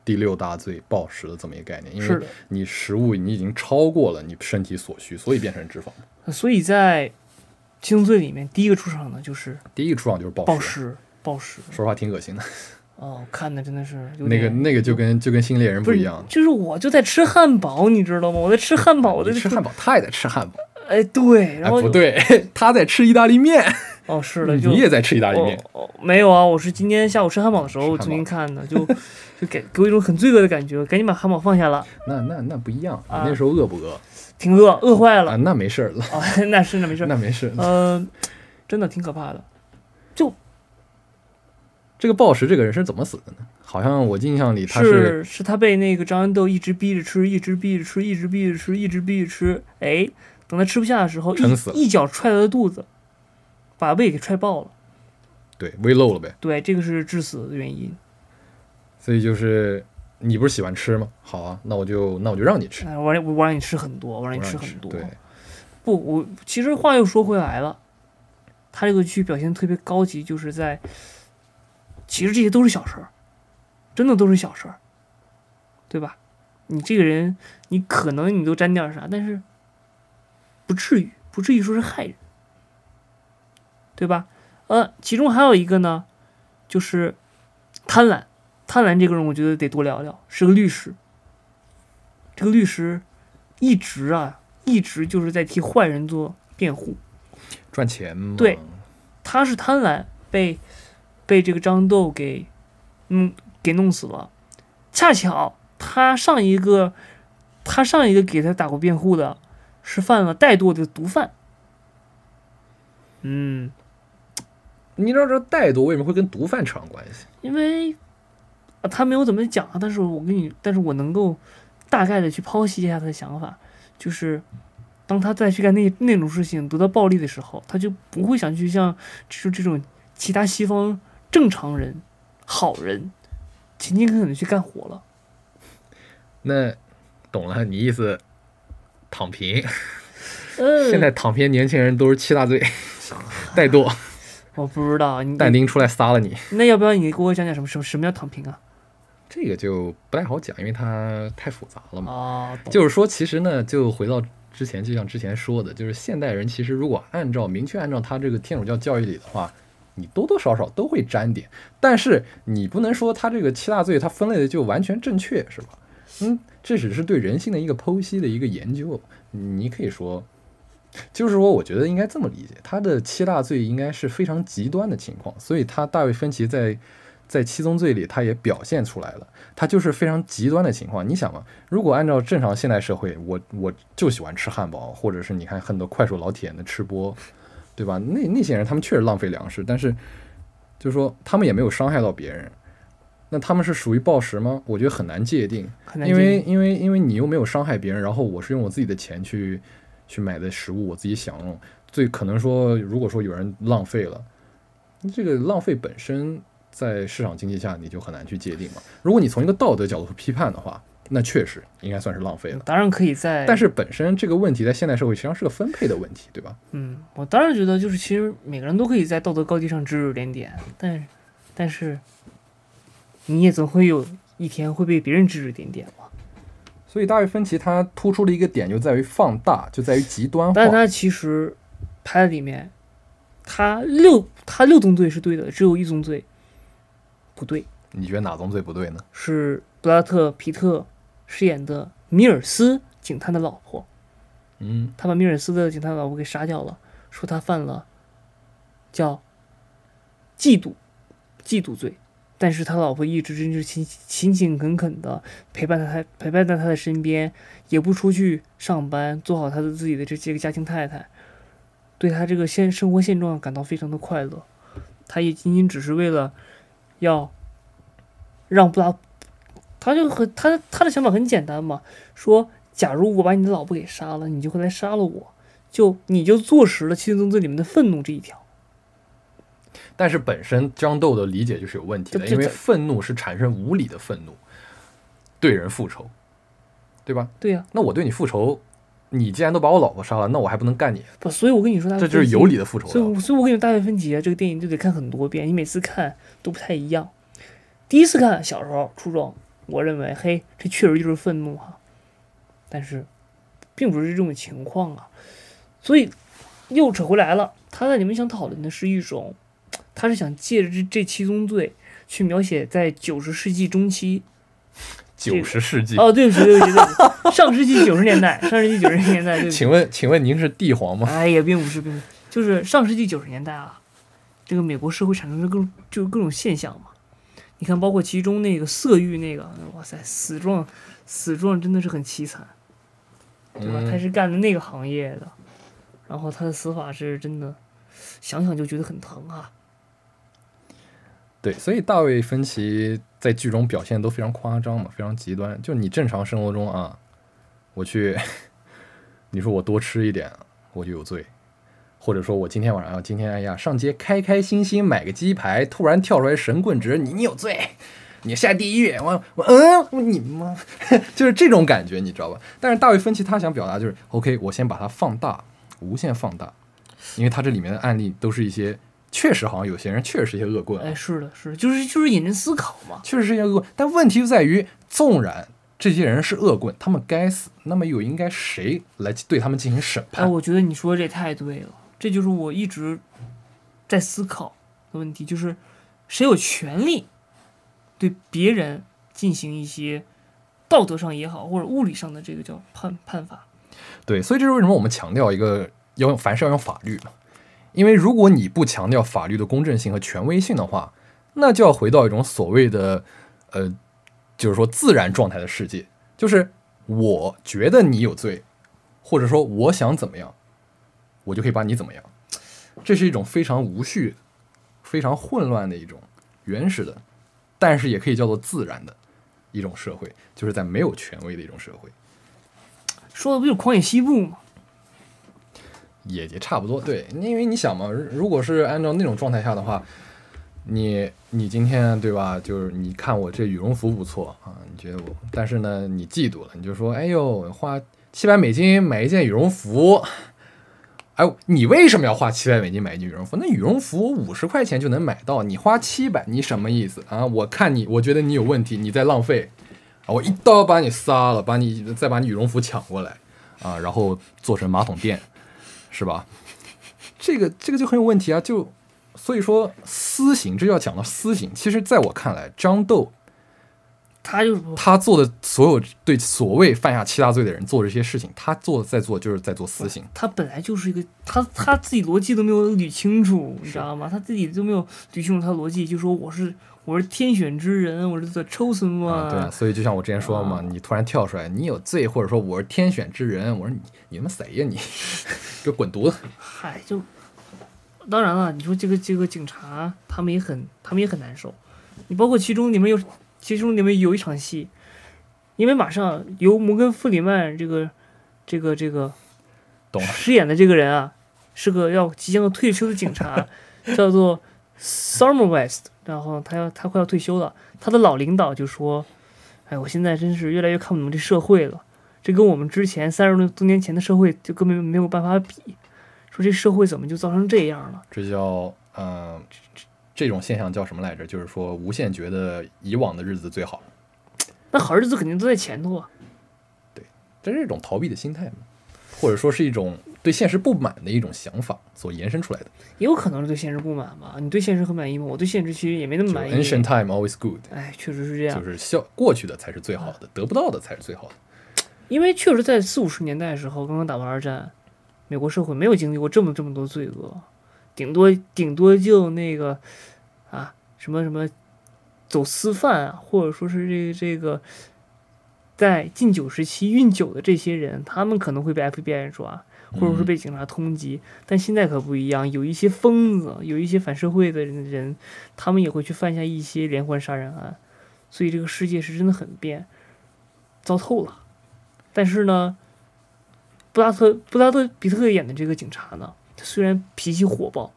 第六大罪暴食的这么一个概念，因为，你食物你已经超过了你身体所需，所以变成脂肪。所以在七宗罪里面，第一个出场的就是第一个出场就是暴暴食，暴食。说实话挺恶心的。哦，看的真的是那个那个就跟就跟新猎人不一样，就是我就在吃汉堡，你知道吗？我在吃汉堡，我在你吃汉堡，他也在吃汉堡。哎，对，哎，然后不对，[laughs] 他在吃意大利面，哦，是的，就你也在吃意大利面。哦哦，没有啊，我是今天下午吃汉堡的时候吃汉堡重新看的，就 [laughs] 就给给我一种很罪恶的感觉，赶紧把汉堡放下了，那那那不一样，你啊那时候饿不饿挺饿，饿坏了啊？了那没事儿了，啊，[laughs] 那是那没事儿，那没事。呃，真的挺可怕的，就这个暴食这个人是怎么死的呢？好像我印象里他是是他被那个张恩豆一直逼着吃，一直逼着吃，一直逼着吃，一直逼着吃，哎，等他吃不下的时候，一脚踹他的肚子，把胃给踹爆了，对胃漏了呗，对，这个是致死的原因。所以就是你不是喜欢吃吗？好啊，那我就那我就让你吃，哎，我让我让你吃很多，我让你吃很多。对，不，我其实话又说回来了，他这个剧表现特别高级，就是在，其实这些都是小事儿，真的都是小事儿，对吧？你这个人，你可能你都沾点儿啥，但是不至于，不至于说是害人，对吧？呃，其中还有一个呢，就是贪婪，贪婪这个人，我觉得得多聊聊，是个律师。这个律师一直啊，一直就是在替坏人做辩护。赚钱嘛。对他是贪婪，被被这个张豆给嗯给弄死了。恰巧他上一个他上一个给他打过辩护的是犯了怠惰的毒贩。嗯，你知道这怠惰为什么会跟毒贩扯上关系？因为啊他没有怎么讲啊，但是我跟你，但是我能够大概的去剖析一下他的想法，就是当他再去干那那种事情得到暴利的时候，他就不会想去像就是这种其他西方正常人、好人勤勤恳恳的去干活了。那懂了，你意思躺平。呃，[laughs] 现在躺平年轻人都是七大罪：[laughs] 怠惰、我不知道你但丁出来杀了你。那要不要你给我讲讲什么什么什么叫躺平啊？这个就不太好讲，因为它太复杂了嘛。啊，就是说，其实呢，就回到之前，就像之前说的，就是现代人其实如果按照明确按照他这个天主教教义里的话，你多多少少都会沾点，但是你不能说他这个七大罪他分类的就完全正确，是吧？嗯，这只是对人性的一个剖析的一个研究，你可以说。就是说，我觉得应该这么理解，他的七大罪应该是非常极端的情况，所以他大卫芬奇在在七宗罪里，他也表现出来了，他就是非常极端的情况。你想嘛，如果按照正常现代社会，我我就喜欢吃汉堡，或者是你看很多快手老铁的吃播，对吧？那那些人他们确实浪费粮食，但是就是说他们也没有伤害到别人，那他们是属于暴食吗？我觉得很难界定。因为因为因为你又没有伤害别人，然后我是用我自己的钱去去买的食物，我自己享用，最可能说，如果说有人浪费了，这个浪费本身在市场经济下你就很难去界定嘛。如果你从一个道德角度批判的话，那确实应该算是浪费了。当然可以在，但是本身这个问题在现代社会实际上是个分配的问题，对吧？嗯，我当然觉得就是其实每个人都可以在道德高地上指指点点，但是但是你也总会有一天会被别人指指点点嘛。所以大卫芬奇他突出的一个点就在于放大，就在于极端化。但是他其实拍的里面，他六他六宗罪是对的，只有一宗罪不对，你觉得哪宗罪不对呢？是布拉特皮特饰演的米尔斯警探的老婆，嗯，他把米尔斯的警探老婆给杀掉了，说他犯了叫嫉妒嫉妒罪，但是他老婆一直真是勤勤勤恳恳的陪伴在他陪伴在他的身边，也不出去上班，做好他的自己的这这个家庭太太，对他这个现生活现状感到非常的快乐，他也仅仅只是为了要让布拉，他就很他他的想法很简单嘛，说假如我把你的老婆给杀了，你就会来杀了我，就你就坐实了七宗罪里面的愤怒这一条。但是本身张豆的理解就是有问题的，因为愤怒是产生无理的愤怒，对人复仇，对吧？对呀、那我对你复仇，你既然都把我老婆杀了，那我还不能干你？不，所以我跟你说，这就是有理的复仇了。所以我，所以我跟你说，大卫芬奇啊，这个电影就得看很多遍，你每次看都不太一样。第一次看，小时候初中，我认为，嘿，这确实就是愤怒哈，但是，并不是这种情况啊。所以，又扯回来了，他在里面想讨论的是一种，他是想借着这这七宗罪去描写在九十世纪中期，[laughs] 九十世纪，哦，对不起，对不起，对不起，上世纪九十年代，上世纪九十年代，对不起。请问，请问您是帝皇吗？哎，也并不是，并不是，就是上世纪九十年代啊，这个美国社会产生的各种就是各种现象嘛。你看，包括其中那个色欲那个，哇塞，死状死状真的是很凄惨，对吧？他嗯，是干的那个行业的，然后他的死法是真的，想想就觉得很疼啊。对，所以大卫芬奇在剧中表现都非常夸张嘛，非常极端。就你正常生活中啊，我去，[laughs] 你说我多吃一点，我就有罪。或者说我今天晚上，今天哎呀上街开开心心买个鸡排，突然跳出来神棍指你，你有罪，你下地狱。我我嗯，我你妈，[laughs] 就是这种感觉，你知道吧？但是大卫芬奇他想表达就是，OK，我先把它放大，无限放大，因为他这里面的案例都是一些确实好像有些人确实是一些恶棍啊，哎，是的，是的，就是就是引人思考嘛。确实是一些恶棍，但问题就在于，纵然这些人是恶棍，他们该死，那么又应该谁来对他们进行审哎，判？我觉得你说这太对了，这就是我一直在思考的问题，就是谁有权利对别人进行一些道德上也好，或者物理上的这个叫判判罚。对，所以这是为什么我们强调一个要用凡事要用法律嘛？因为如果你不强调法律的公正性和权威性的话，那就要回到一种所谓的呃，就是说自然状态的世界，就是我觉得你有罪，或者说我想怎么样，我就可以把你怎么样。这是一种非常无序、非常混乱的一种原始的，但是也可以叫做自然的一种社会，就是在没有权威的一种社会。说的不就是狂野西部吗？也也差不多，对，因为你想嘛，如果是按照那种状态下的话，你你今天对吧？就是你看我这羽绒服不错啊，你觉得我，但是呢，你嫉妒了，你就说，哎呦，花七百美金买一件羽绒服，哎，你为什么要花七百美金买一件羽绒服？那羽绒服五十块钱就能买到，你花七百，你什么意思啊？我看你，我觉得你有问题，你在浪费，啊，我一刀把你杀了，把你再把你羽绒服抢过来，啊，然后做成马桶垫。是吧？这个这个就很有问题啊！就所以说私刑，这就要讲到私刑。其实，在我看来，张豆他就是他做的所有对所谓犯下七大罪的人做这些事情，他做在做就是在做私刑。他本来就是一个他他自己逻辑都没有捋清楚，你知道吗？他自己都没有捋清楚他逻辑，就说我是我是天选之人，我是 the chosen one，、啊，对啊，所以就像我之前说的嘛，啊你突然跳出来，你有罪，或者说我是天选之人，我说你你他妈谁呀你，[laughs] 给我滚犊子！嗨，就当然了，你说这个这个警察他们也很他们也很难受，你包括其中你们有其中你们有一场戏，因为马上由摩根弗里曼这个这个这个懂饰演的这个人啊，是个要即将要退休的警察，[laughs] 叫做 Summer West，然后他要他快要退休了，他的老领导就说：“哎，我现在真是越来越看不懂这社会了，这跟我们之前三十多年前的社会就根本没有办法比。说这社会怎么就造成这样了？这叫嗯、呃这这种现象叫什么来着？就是说无限觉得以往的日子最好。那好日子肯定都在前头啊。对这是一种逃避的心态嘛，或者说是一种对现实不满的一种想法所延伸出来的。也有可能是对现实不满吧？你对现实很满意吗？我对现实其实也没那么满意。ancient time always good，哎，确实是这样就。是笑过去的才是最好的，得不到的才是最好的。因为确实在四五十年代的时候，刚刚打完二战，美国社会没有经历过这么这么多罪恶，顶多顶多就那个啊什么什么走私犯啊，或者说是这个这个在禁酒时期运酒的这些人，他们可能会被 FBI 抓，或者说被警察通缉。但现在可不一样，有一些疯子，有一些反社会的人，他们也会去犯下一些连环杀人案，所以这个世界是真的很变，糟透了。但是呢，布拉特布拉特比特演的这个警察呢，他虽然脾气火爆，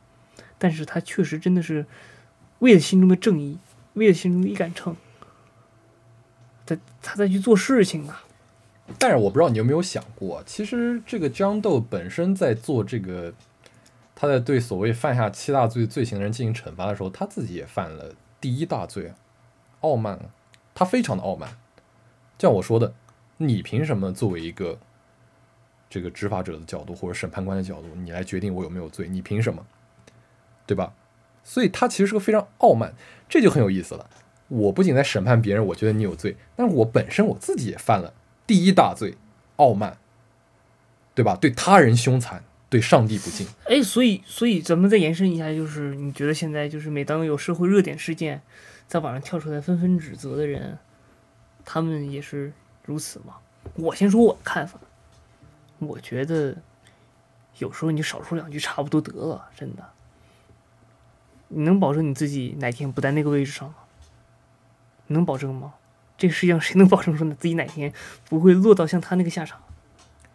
但是他确实真的是为了心中的正义，为了心中的一杆秤，他他在去做事情啊。但是我不知道你有没有想过，其实这个江豆本身在做这个，他在对所谓犯下七大罪罪行的人进行惩罚的时候，他自己也犯了第一大罪，傲慢，他非常的傲慢。像我说的，你凭什么作为一个这个执法者的角度或者审判官的角度，你来决定我有没有罪？你凭什么？对吧？所以他其实是个非常傲慢，这就很有意思了。我不仅在审判别人，我觉得你有罪，但是我本身我自己也犯了第一大罪，傲慢，对吧？对他人凶残，对上帝不敬。哎，所以，所以咱们再延伸一下，就是你觉得现在就是每当有社会热点事件在网上跳出来纷纷指责的人，他们也是如此吗？我先说我的看法，我觉得有时候你少说两句差不多得了，真的。你能保证你自己哪天不在那个位置上吗？你能保证吗？这个世界上谁能保证说自己哪天不会落到像他那个下场？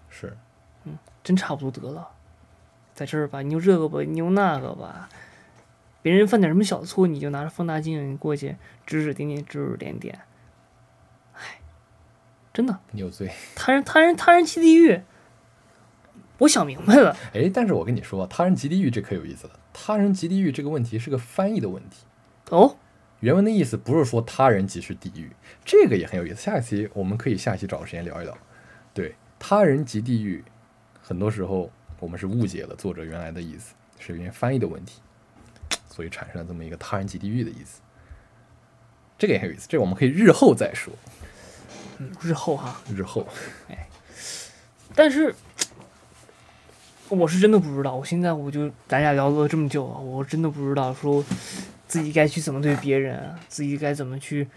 是，嗯真差不多得了，在这儿吧，你就这个吧，你用那个吧，别人犯点什么小错，你就拿着放大镜过去指指点点，指指点点，哎，真的，你有罪。他人他人他人即地狱，我想明白了。哎，但是我跟你说，他人即地狱这可有意思了。他人即地狱这个问题是个翻译的问题。哦，原文的意思不是说他人即是地狱，这个也很有意思。下一期我们可以下一期找个时间聊一聊。对，他人即地狱，很多时候我们是误解了作者原来的意思，是因为翻译的问题，所以产生了这么一个他人即地狱的意思。这个也很有意思，这个我们可以日后再说。嗯，日后哈，日后，但是我是真的不知道。我现在我就咱俩聊了这么久啊，我真的不知道说自己该去怎么对别人，自己该怎么去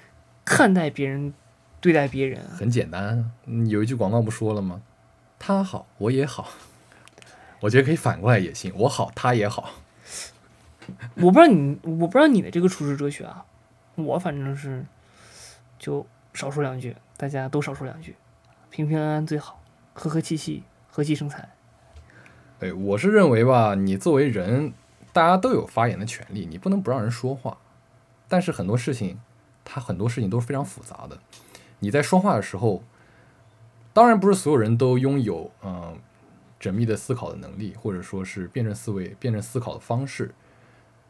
看待别人，对待别人。很简单，嗯有一句广告不说了吗？他好，我也好。我觉得可以反过来也行，我好，他也好。我不知道你，我不知道你的这个处世哲学啊，我反正是就少说两句，大家都少说两句，平平安安最好，和和气气，和气生财。对，我是认为吧，你作为人，大家都有发言的权利，你不能不让人说话。但是很多事情，它很多事情都是非常复杂的。你在说话的时候，当然不是所有人都拥有嗯、缜密的思考的能力，或者说是辩证思维、辩证思考的方式。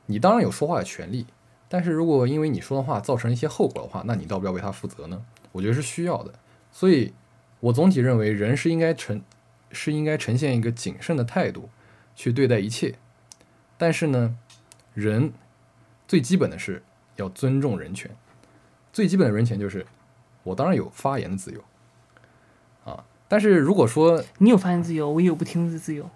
你当然有说话的权利，但是如果因为你说的话造成一些后果的话，那你要不要为他负责呢？我觉得是需要的。所以，我总体认为人是应该呈是应该呈现一个谨慎的态度去对待一切。但是呢，人最基本的是要尊重人权，最基本的人权就是我当然有发言的自由啊。但是如果说你有发言自由，我也有不听的自由。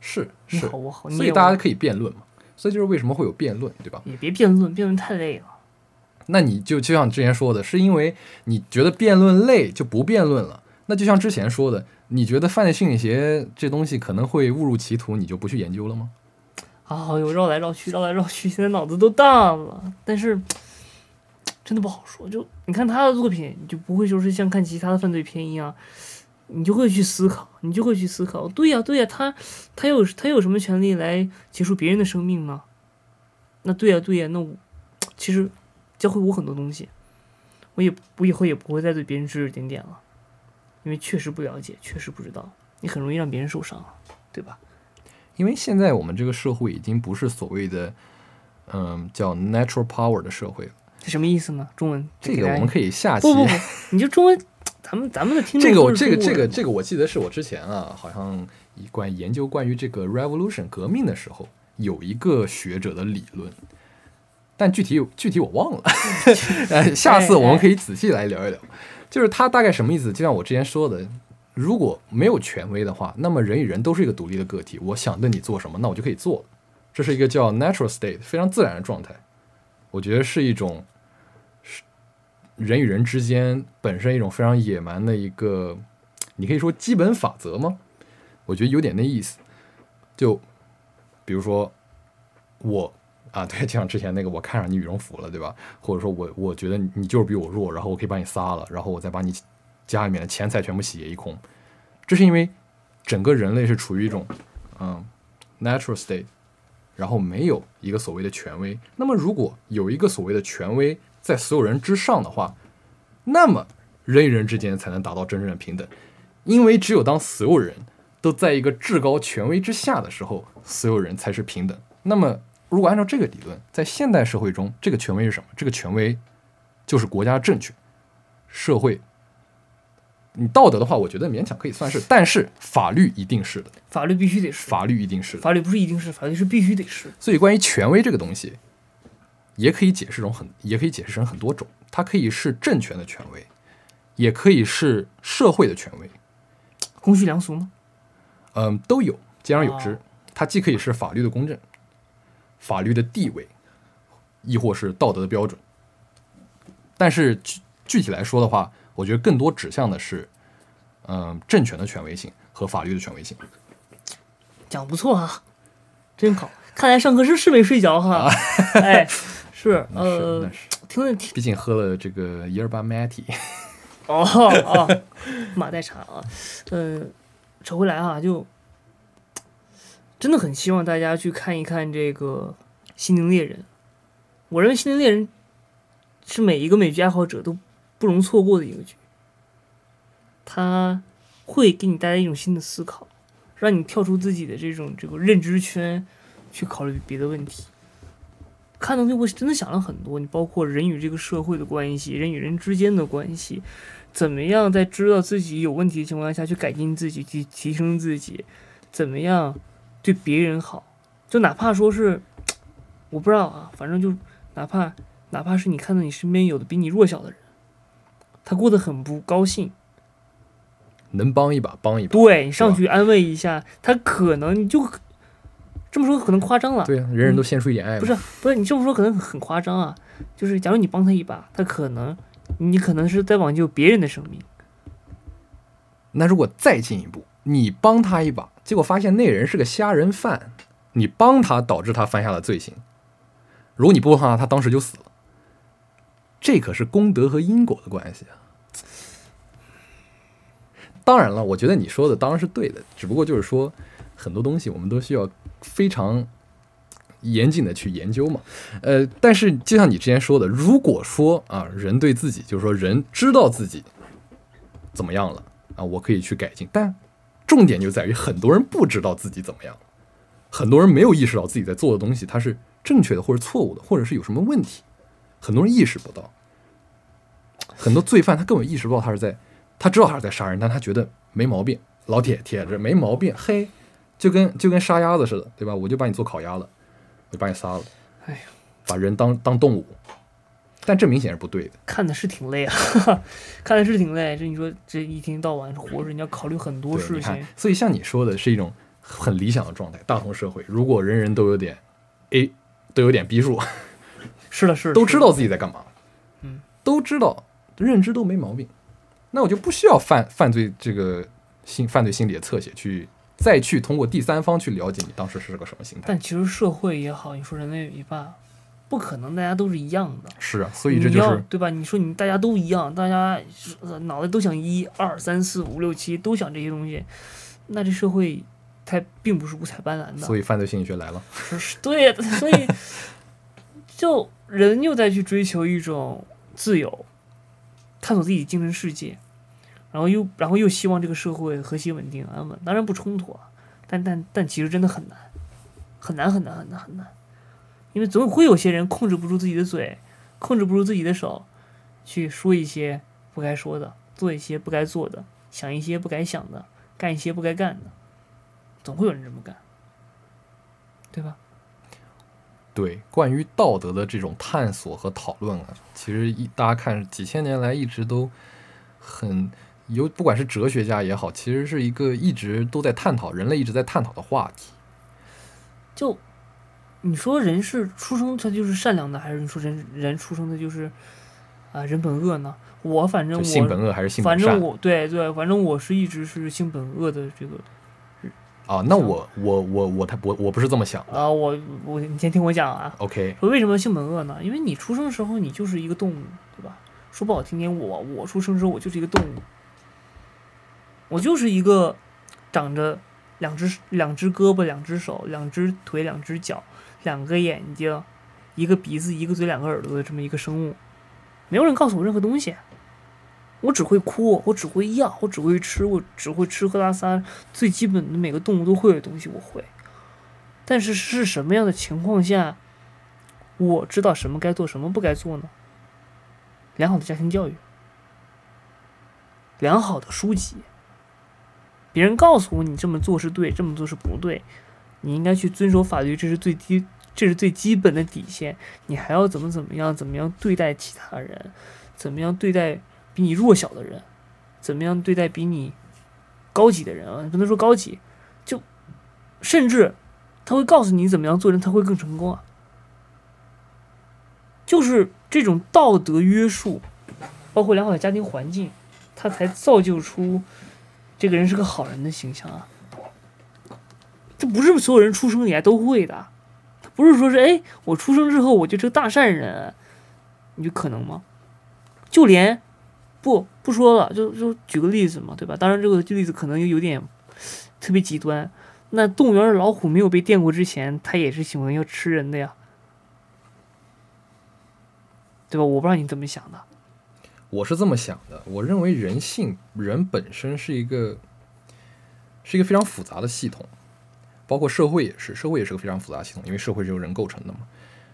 是是你好，，我好，所以大家可以辩论嘛。所以就是为什么会有辩论，对吧？也别辩论，辩论太累了。那你就就像之前说的，是因为你觉得辩论累就不辩论了。那就像之前说的，你觉得犯罪心理学这东西可能会误入歧途，你就不去研究了吗？啊，又绕来绕去，绕来绕去，现在脑子都大了。但是真的不好说。就你看他的作品，你就不会说是像看其他的犯罪片一样，你就会去思考，你就会去思考。对呀、对呀、他他有他有什么权利来结束别人的生命吗？那对呀、对呀、那我其实教会我很多东西，我也我以后也不会再对别人指指点点了，因为确实不了解，确实不知道，你很容易让别人受伤，对吧？因为现在我们这个社会已经不是所谓的嗯叫 natural power 的社会了。这什么意思呢？中文这个我们可以下期不不不，你就中文，咱们咱们的听众这个我这个这个这个我记得是我之前啊，好像一关研究关于这个 revolution 革命的时候，有一个学者的理论，但具体具体我忘了，[laughs] 呃，下次我们可以仔细来聊一聊。就是他大概什么意思？就像我之前说的，如果没有权威的话，那么人与人都是一个独立的个体，我想对你做什么，那我就可以做。这是一个叫 natural state 非常自然的状态，我觉得是一种是人与人之间本身一种非常野蛮的一个，你可以说基本法则吗？我觉得有点那意思。就比如说我啊，对，就像之前那个我看上你羽绒服了，对吧？或者说我我觉得你就是比我弱，然后我可以把你杀了，然后我再把你家里面的钱财全部洗劫一空。这是因为整个人类是处于一种嗯 natural state，然后没有一个所谓的权威。那么如果有一个所谓的权威在所有人之上的话，那么人与人之间才能达到真正的平等。因为只有当所有人都在一个至高权威之下的时候，所有人才是平等。那么，如果按照这个理论，在现代社会中，这个权威是什么？这个权威就是国家政权、社会。你道德的话，我觉得勉强可以算是，但是法律一定是的，法律必须得是，法律一定是的。法律不是一定是，法律是必须得是。所以，关于权威这个东西，也可以解释成很，也可以解释成很多种。它可以是政权的权威，也可以是社会的权威。公序良俗吗？嗯，都有，兼而有之。哦它既可以是法律的公正、法律的地位，亦或是道德的标准。但是具具体来说的话，我觉得更多指向的是，嗯、政权的权威性和法律的权威性。讲不错啊，真好。看来上课是是没睡着哈。哎，是 [laughs] 呃听了听毕竟喝了这个耶尔巴 Matty。[laughs] 哦哦，马代茶啊，呃，扯回来啊，就真的很希望大家去看一看这个《心灵猎人》。我认为《心灵猎人》是每一个美剧爱好者都不容错过的一个剧，它会给你带来一种新的思考，让你跳出自己的这种这个认知圈，去考虑别的问题。看东西，我真的想了很多，你包括人与这个社会的关系，人与人之间的关系，怎么样在知道自己有问题的情况下去改进自己，去提升自己，怎么样对别人好，就哪怕说是我不知道啊，反正就哪怕哪怕是你看到你身边有的比你弱小的人，他过得很不高兴，能帮一把帮一把。对你上去安慰一下，他可能你就这么说可能夸张了，对啊，人人都献出一点爱嘛。不是不是，你这么说可能很夸张啊。就是假如你帮他一把，他可能你可能是在挽救别人的生命。那如果再进一步，你帮他一把，结果发现那人是个杀人犯，你帮他导致他犯下了罪行，如果你不帮他，他当时就死了。这可是功德和因果的关系啊。当然了，我觉得你说的当然是对的，只不过就是说很多东西我们都需要非常严谨的去研究嘛。呃，但是就像你之前说的，如果说啊，人对自己，就是说人知道自己怎么样了啊，我可以去改进，但重点就在于很多人不知道自己怎么样，很多人没有意识到自己在做的东西它是正确的或者错误的，或者是有什么问题，很多人意识不到。很多罪犯他根本意识不到他是在，他知道他是在杀人，但他觉得没毛病，老铁铁着没毛病，嘿，就跟就跟杀鸭子似的，对吧？我就把你做烤鸭了，我就把你杀了，哎呀，把人当当动物，但这明显是不对的。看的是挺累啊，[laughs] 看的是挺累。这你说这一天到晚活着，你要考虑很多，事情。，所以像你说的是一种很理想的状态，大同社会，如果人人都有点 A，都有点逼数，是的，是的，都知道自己在干嘛，嗯，都知道认知都没毛病，那我就不需要犯犯罪这个心犯罪心理的侧写去再去通过第三方去了解你当时是个什么心态。但其实社会也好，你说人类也罢，不可能大家都是一样的。是啊，所以这你就是要对吧？你说你大家都一样，大家呃脑袋都想一二三四五六七都想这些东西，那这社会它并不是五彩斑斓的。所以犯罪心理学来了。是是对呀，所以就人又在去追求一种自由，探索自己精神世界，然后又然后又希望这个社会和谐稳定安稳，当然不冲突啊，但但但其实真的很难，很难很难很难很难，因为总会有些人控制不住自己的嘴，控制不住自己的手，去说一些不该说的，做一些不该做的，想一些不该想的，干一些不该干的，总会有人这么干，对吧？对，关于道德的这种探索和讨论啊，其实一大家看几千年来一直都很有，不管是哲学家也好，其实是一个一直都在探讨，人类一直在探讨的话题。就你说人是出生他就是善良的，还是你说人人出生的就是啊、人本恶呢？我反正我性本恶还是性反正本善我对对，反正我是一直是性本恶的这个啊？那我我我我他我我不是这么想的。啊，我我你先听我讲啊，OK，说为什么性本恶呢？因为你出生的时候你就是一个动物，对吧？说不好听点，我我出生的时候我就是一个动物，我就是一个长着两只两只胳膊、两只手、两只腿、两只脚、两个眼睛、一个鼻子、一个嘴、两个耳朵的这么一个生物，没有人告诉我任何东西，我只会哭，我只会要，我只会吃，我只会吃喝拉撒，最基本的每个动物都会的东西我会。但是是什么样的情况下，我知道什么该做，什么不该做呢？良好的家庭教育，良好的书籍，别人告诉我你这么做是对，这么做是不对，你应该去遵守法律，这是最低，这是最基本的底线。你还要怎么怎么样，怎么样对待其他人，怎么样对待比你弱小的人，怎么样对待比你高级的人啊？不能说高级，就甚至他会告诉你怎么样做人，他会更成功啊。就是这种道德约束，包括良好的家庭环境，他才造就出这个人是个好人的形象啊。这不是所有人出生以来都会的，不是说是哎，我出生之后我就是个大善人，你就可能吗？就连不不说了，就就举个例子嘛，对吧？当然这个例子可能又有点特别极端。那动物园的老虎没有被电过之前，它也是喜欢要吃人的呀。对吧？我不知道你怎么想的。我是这么想的，我认为人性人本身是一个是一个非常复杂的系统，包括社会也是，社会也是个非常复杂系统，因为社会是由人构成的嘛。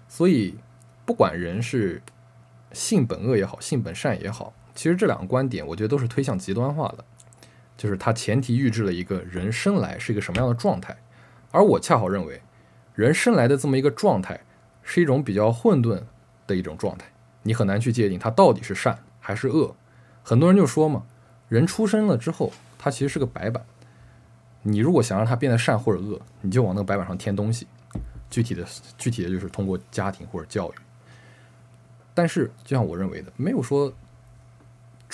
所以，不管人是性本恶也好，性本善也好，其实这两个观点，我觉得都是推向极端化的。就是它前提预置了一个人生来是一个什么样的状态，而我恰好认为，人生来的这么一个状态是一种比较混沌的一种状态。你很难去界定它到底是善还是恶，很多人就说嘛，人出生了之后，他其实是个白板，你如果想让他变得善或者恶，你就往那个白板上添东西，具体的具体的就是通过家庭或者教育。但是就像我认为的，没有说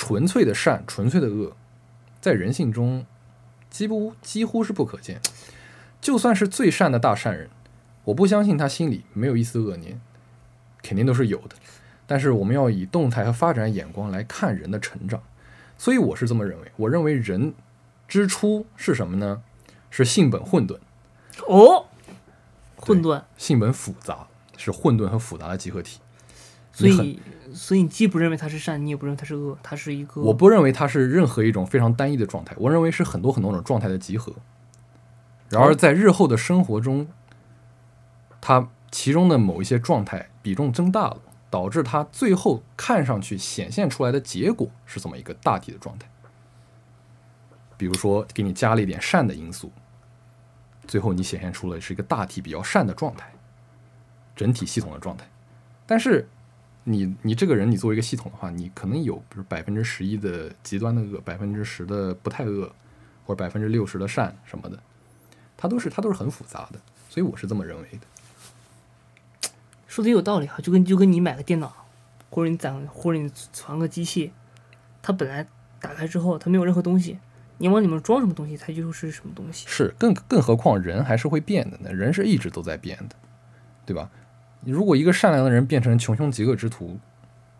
纯粹的善、纯粹的恶，在人性中几乎几乎是不可见。就算是最善的大善人，我不相信他心里没有一丝恶念，肯定都是有的。但是我们要以动态和发展眼光来看人的成长，所以我是这么认为。我认为人之初是什么呢？是性本混沌。哦，混沌，性本复杂，是混沌和复杂的集合体。所以，所以你既不认为它是善，你也不认为它是恶，它是一个。我不认为它是任何一种非常单一的状态，我认为是很多很多种状态的集合。然而，在日后的生活中，它其中的某一些状态比重增大了。导致它最后看上去显现出来的结果是这么一个大体的状态。比如说，给你加了一点善的因素，最后你显现出了是一个大体比较善的状态，整体系统的状态。但是，你你这个人，你作为一个系统的话，你可能有比如百分之十一的极端的恶，百分之十的不太恶，或者百分之六十的善什么的，它都是它都是很复杂的。所以我是这么认为的。说的有道理哈，就跟就跟你买个电脑，或者你攒或者你攒个机器，它本来打开之后它没有任何东西，你往里面装什么东西，它就是什么东西。是，更更何况人还是会变的呢？人是一直都在变的，对吧？你如果一个善良的人变成穷凶极恶之徒，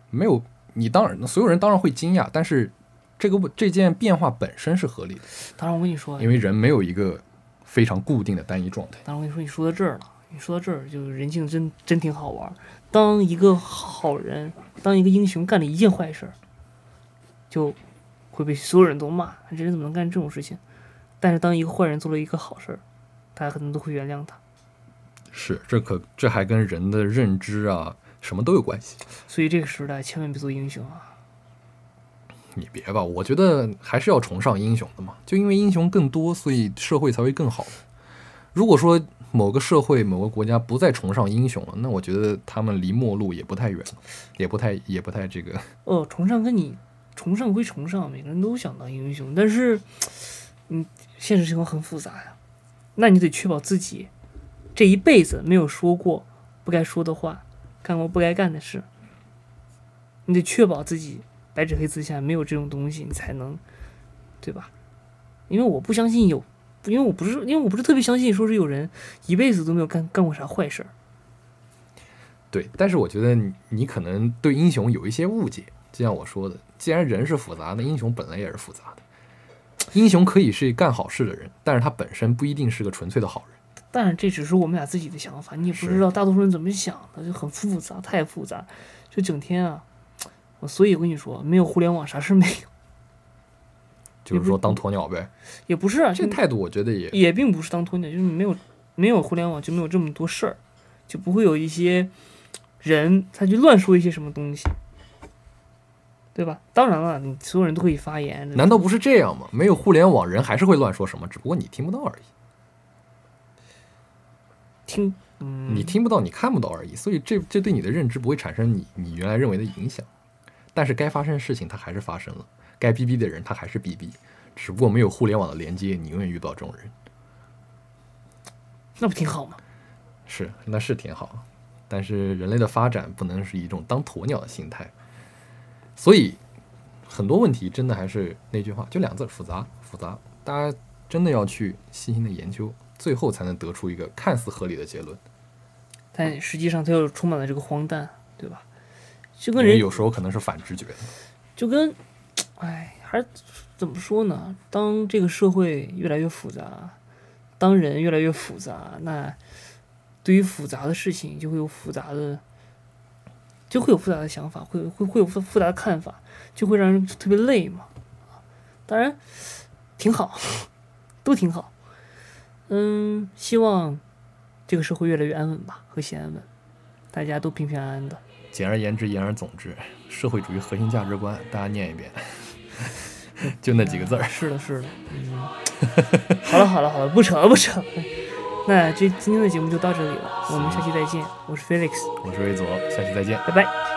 没有你当然所有人当然会惊讶，但是这个这件变化本身是合理的。当然我跟你说，因为人没有一个非常固定的单一状态。当然我跟你说，你说到这儿了。你说到这儿，就人性真真挺好玩。当一个好人，当一个英雄干了一件坏事，就会被所有人都骂，这人怎么能干这种事情？但是当一个坏人做了一个好事儿，大家可能都会原谅他。是，这可这还跟人的认知啊什么都有关系。所以这个时代千万别做英雄啊！你别吧，我觉得还是要崇尚英雄的嘛。就因为英雄更多，所以社会才会更好。如果说，某个社会、某个国家不再崇尚英雄了，那我觉得他们离末路也不太远了，也不太也不太这个。哦，崇尚跟你崇尚归崇尚，每个人都想当英雄，但是，嗯，现实情况很复杂呀。那你得确保自己这一辈子没有说过不该说的话，干过不该干的事。你得确保自己白纸黑字下没有这种东西，你才能，对吧？因为我不相信有。因为我不是，因为我不是特别相信，说是有人一辈子都没有干干过啥坏事儿。对，但是我觉得你你可能对英雄有一些误解。就像我说的，既然人是复杂的，英雄本来也是复杂的。英雄可以是干好事的人，但是他本身不一定是个纯粹的好人。但是这只是我们俩自己的想法，你也不知道大多数人怎么想的，就很复杂，太复杂，就整天啊，我所以我跟你说，没有互联网啥事没有，[laughs] 就是说当鸵鸟呗。也不是啊，就这态度我觉得也也并不是当鸵鸟，就是没有没有互联网就没有这么多事儿，就不会有一些人他去乱说一些什么东西，对吧？当然了，你所有人都可以发言，难道不是这样吗？没有互联网，人还是会乱说什么，只不过你听不到而已。听，嗯，你听不到，你看不到而已。所以这这对你的认知不会产生你你原来认为的影响。但是该发生的事情它还是发生了，该逼逼的人他还是逼逼，只不过没有互联网的连接，你永远遇不到这种人。那不挺好吗？[laughs] 是，那是挺好。但是人类的发展不能是一种当鸵鸟的心态，所以很多问题真的还是那句话，就两字：复杂。复杂，大家真的要去细心的研究，最后才能得出一个看似合理的结论。但实际上它又充满了这个荒诞，对吧？就跟人有时候可能是反直觉的。就跟，[tsk] 哎，还是怎么说呢？当这个社会越来越复杂，当人越来越复杂，那对于复杂的事情就会有复杂的，就会有复杂的想法，会会会有复复杂的看法，就会让人特别累嘛。当然，挺好，[laughs] 都挺好。嗯，希望这个社会越来越安稳吧，和谐安稳，大家都平平安安的。简而言之，言而总之，社会主义核心价值观，大家念一遍，[laughs] 就那几个字儿。[laughs] 是的，是的，嗯，好了，好了，好了，不扯了，不扯了。那这今天的节目就到这里了，我们下期再见。我是 Felix，我是魏佐，下期再见。拜拜。